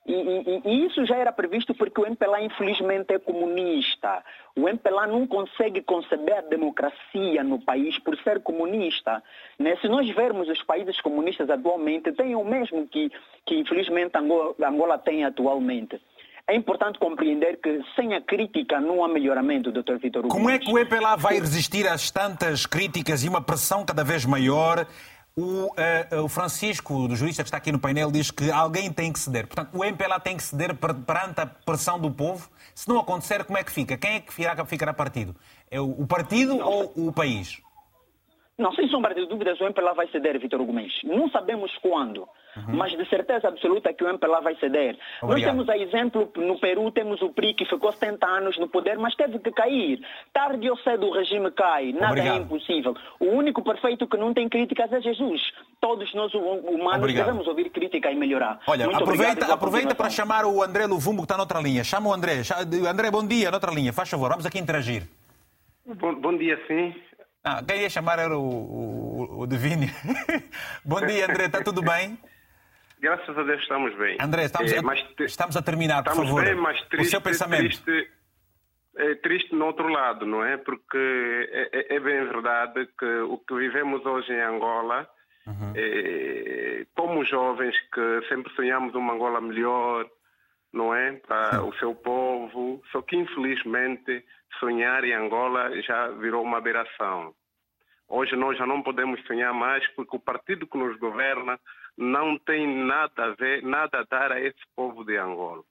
E, e, e, isso já era previsto porque o MPLA infelizmente é comunista. O MPLA não consegue conceber a democracia no país por ser comunista. Né? Se nós vermos os países comunistas atualmente, têm o mesmo que, que infelizmente Angola, Angola tem atualmente. É importante compreender que sem a crítica não há melhoramento, Dr. Vitor Hugo. Como é que o MPLA vai resistir às tantas críticas e uma pressão cada vez maior o, uh, o, Francisco, do jurista que está aqui no painel, diz que alguém tem que ceder. Portanto, o MPLA tem que ceder perante a pressão do povo. Se não acontecer, como é que fica? Quem é que ficará, ficará partido? É o, partido não. ou o país? Não, sem sombra de dúvidas, o MPLA vai ceder, Vitor Hugo Mendes. Não sabemos quando. Uhum. Mas de certeza absoluta que o MPLA vai ceder. Obrigado. Nós temos a exemplo, no Peru temos o PRI que ficou 70 anos no poder, mas teve que cair. Tarde ou cedo o regime cai, nada é Obrigado. é impossível. O único perfeito que não tem críticas é Jesus. Todos nós humanos Obrigado. devemos ouvir crítica e melhorar. Olha, Muito aproveita, aproveita para chamar o André Luvumbo que está noutra linha. Chama o André. André, bom dia, noutra linha. Faz favor, vamos aqui interagir. Bom, bom dia, sim. Ah, quem ia chamar era o, o, o bom dia, André, está tudo bem? Graças a Deus estamos bem. André, estamos, é, a, estamos a terminar, por favor. Bem, mas triste, o seu pensamento. Triste, é triste no outro lado, não é? Porque é, é, é bem verdade que o que vivemos hoje em Angola, uhum. é, como jovens que sempre sonhamos uma Angola melhor, não é? Para Sim. o seu povo, só que infelizmente sonhar em Angola já virou uma aberração. Hoje nós já não podemos sonhar mais porque o partido que nos governa não tem nada a ver, nada a dar a esse povo de Angola.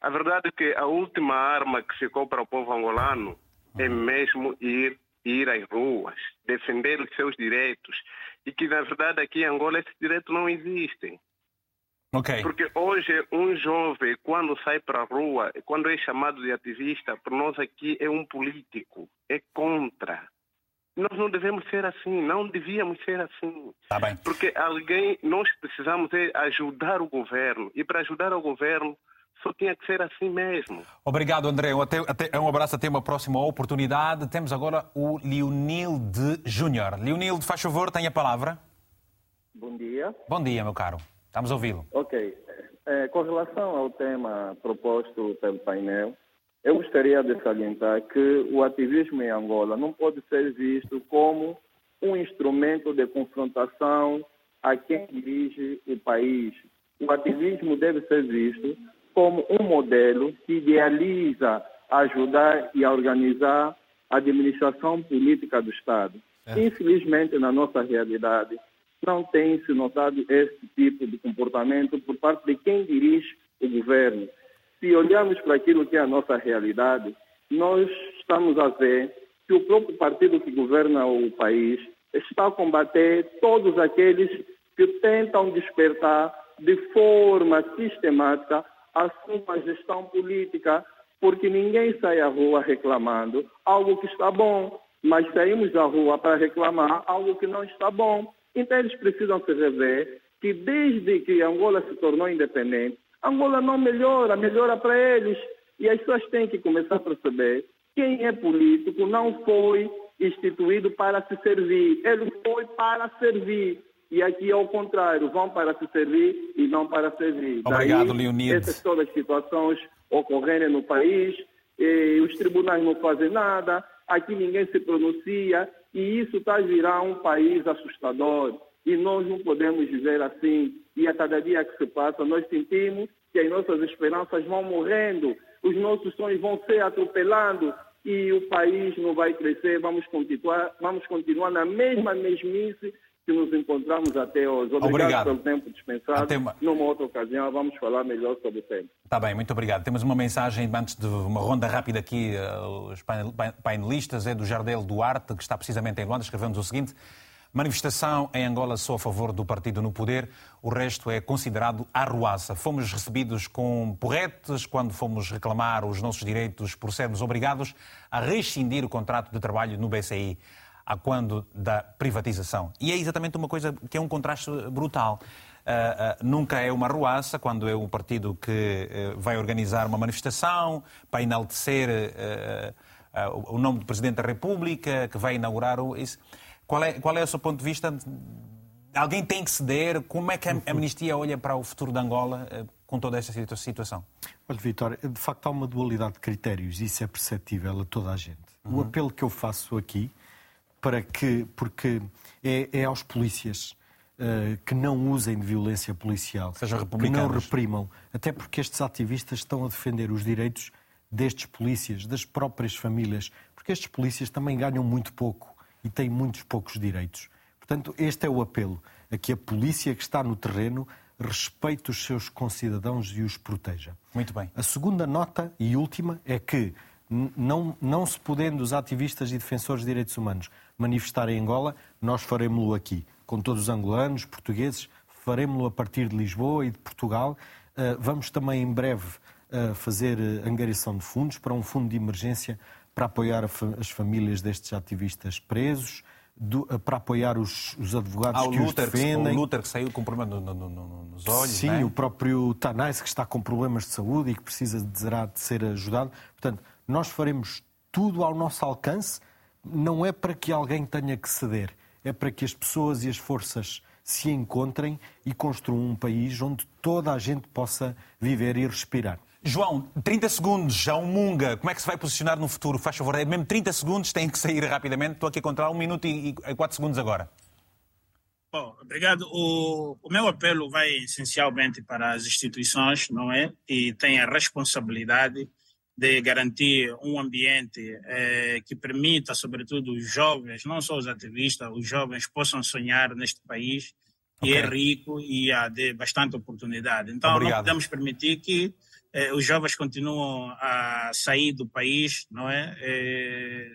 A verdade é que a última arma que ficou para o povo angolano é mesmo ir, ir às ruas, defender os seus direitos. E que, na verdade, aqui em Angola esse direito não existe. Okay. Porque hoje um jovem, quando sai para a rua, quando é chamado de ativista, para nós aqui é um político, é contra. Nós não devemos ser assim, não devíamos ser assim. Tá bem. Porque alguém, nós precisamos é ajudar o governo. E para ajudar o governo, só tinha que ser assim mesmo. Obrigado, André. Até, até, um abraço até uma próxima oportunidade. Temos agora o Leonilde Júnior. Leonilde, faz favor, tenha a palavra. Bom dia. Bom dia, meu caro. Estamos a ouvi-lo. Ok. É, com relação ao tema proposto pelo painel, eu gostaria de salientar que o ativismo em Angola não pode ser visto como um instrumento de confrontação a quem dirige o país. O ativismo deve ser visto como um modelo que idealiza ajudar e organizar a administração política do Estado. É. Infelizmente, na nossa realidade, não tem se notado esse tipo de comportamento por parte de quem dirige o governo. Se olharmos para aquilo que é a nossa realidade, nós estamos a ver que o próprio partido que governa o país está a combater todos aqueles que tentam despertar de forma sistemática a sua gestão política, porque ninguém sai à rua reclamando algo que está bom, mas saímos à rua para reclamar algo que não está bom. Então eles precisam se rever que desde que Angola se tornou independente, Angola não melhora, melhora para eles. E as pessoas têm que começar a perceber quem é político não foi instituído para se servir, ele foi para servir. E aqui é o contrário, vão para se servir e não para servir. Obrigado, Daí, Leonidas. Essas todas as situações ocorrerem no país, os tribunais não fazem nada, aqui ninguém se pronuncia, e isso está a virar um país assustador. E nós não podemos viver assim. E a cada dia que se passa, nós sentimos que as nossas esperanças vão morrendo, os nossos sonhos vão ser atropelando e o país não vai crescer. Vamos continuar, vamos continuar na mesma mesmice que nos encontramos até hoje. Obrigado, obrigado. pelo tempo dispensado. Até uma... Numa outra ocasião vamos falar melhor sobre o tema. Está bem, muito obrigado. Temos uma mensagem antes de uma ronda rápida aqui, uh, os painelistas, é do Jardel Duarte, que está precisamente em Luanda, escrevemos o seguinte. Manifestação em Angola só a favor do partido no poder, o resto é considerado arruaça. Fomos recebidos com porretes quando fomos reclamar os nossos direitos por sermos obrigados a rescindir o contrato de trabalho no BCI a quando da privatização. E é exatamente uma coisa que é um contraste brutal. Uh, uh, nunca é uma ruaça quando é um partido que uh, vai organizar uma manifestação para enaltecer o nome do Presidente da República, que vai inaugurar o, isso. Qual é, qual é o seu ponto de vista? Alguém tem que ceder? Como é que a Amnistia olha para o futuro de Angola com toda esta situação? Olha, Vitor, de facto há uma dualidade de critérios, isso é perceptível a toda a gente. Uhum. O apelo que eu faço aqui para que, porque é, é aos polícias uh, que não usem de violência policial, que não reprimam, até porque estes ativistas estão a defender os direitos destes polícias, das próprias famílias, porque estes polícias também ganham muito pouco e têm muitos poucos direitos. Portanto, este é o apelo, a que a polícia que está no terreno respeite os seus concidadãos e os proteja. Muito bem. A segunda nota e última é que não, não se podendo os ativistas e defensores de direitos humanos manifestar em Angola, nós faremos-lo aqui, com todos os angolanos, portugueses, faremos-lo a partir de Lisboa e de Portugal. Uh, vamos também em breve uh, fazer uh, angariação de fundos para um fundo de emergência para apoiar as famílias destes ativistas presos, do, para apoiar os, os advogados que Luther, os defendem. O Luther que saiu com problema no, no, no, nos olhos, Sim, é? o próprio Tanais que está com problemas de saúde e que precisa de, de ser ajudado. Portanto, nós faremos tudo ao nosso alcance, não é para que alguém tenha que ceder, é para que as pessoas e as forças se encontrem e construam um país onde toda a gente possa viver e respirar. João, 30 segundos, já um Munga, como é que se vai posicionar no futuro? Faz favor, é mesmo 30 segundos, tem que sair rapidamente. Estou aqui a controlar um minuto e, e 4 segundos agora. Bom, obrigado. O, o, meu apelo vai essencialmente para as instituições, não é? E tem a responsabilidade de garantir um ambiente eh, que permita, sobretudo, os jovens, não só os ativistas, os jovens possam sonhar neste país que é rico e há de bastante oportunidade. Então, Obrigado. não podemos permitir que eh, os jovens continuem a sair do país, não é, eh,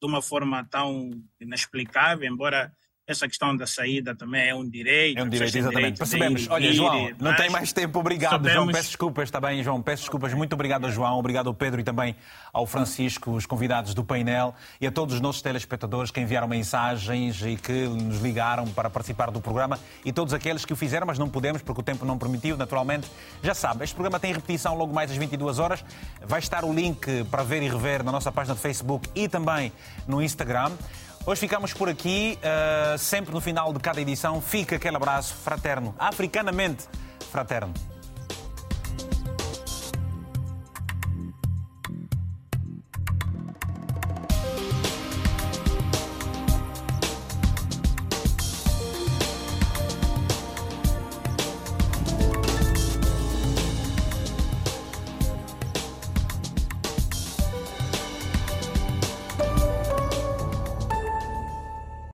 de uma forma tão inexplicável, embora essa questão da saída também é um direito. É um direito, exatamente. Percebemos. Olha, João, não tem mais tempo. Obrigado, sabemos... João. Peço desculpas, está bem, João. Peço desculpas. Muito obrigado a João, obrigado ao Pedro e também ao Francisco, os convidados do painel e a todos os nossos telespectadores que enviaram mensagens e que nos ligaram para participar do programa e todos aqueles que o fizeram, mas não pudemos porque o tempo não permitiu, naturalmente. Já sabe, este programa tem repetição logo mais às 22 horas. Vai estar o link para ver e rever na nossa página de Facebook e também no Instagram. Hoje ficamos por aqui. Uh, sempre no final de cada edição fica aquele abraço fraterno, africanamente fraterno.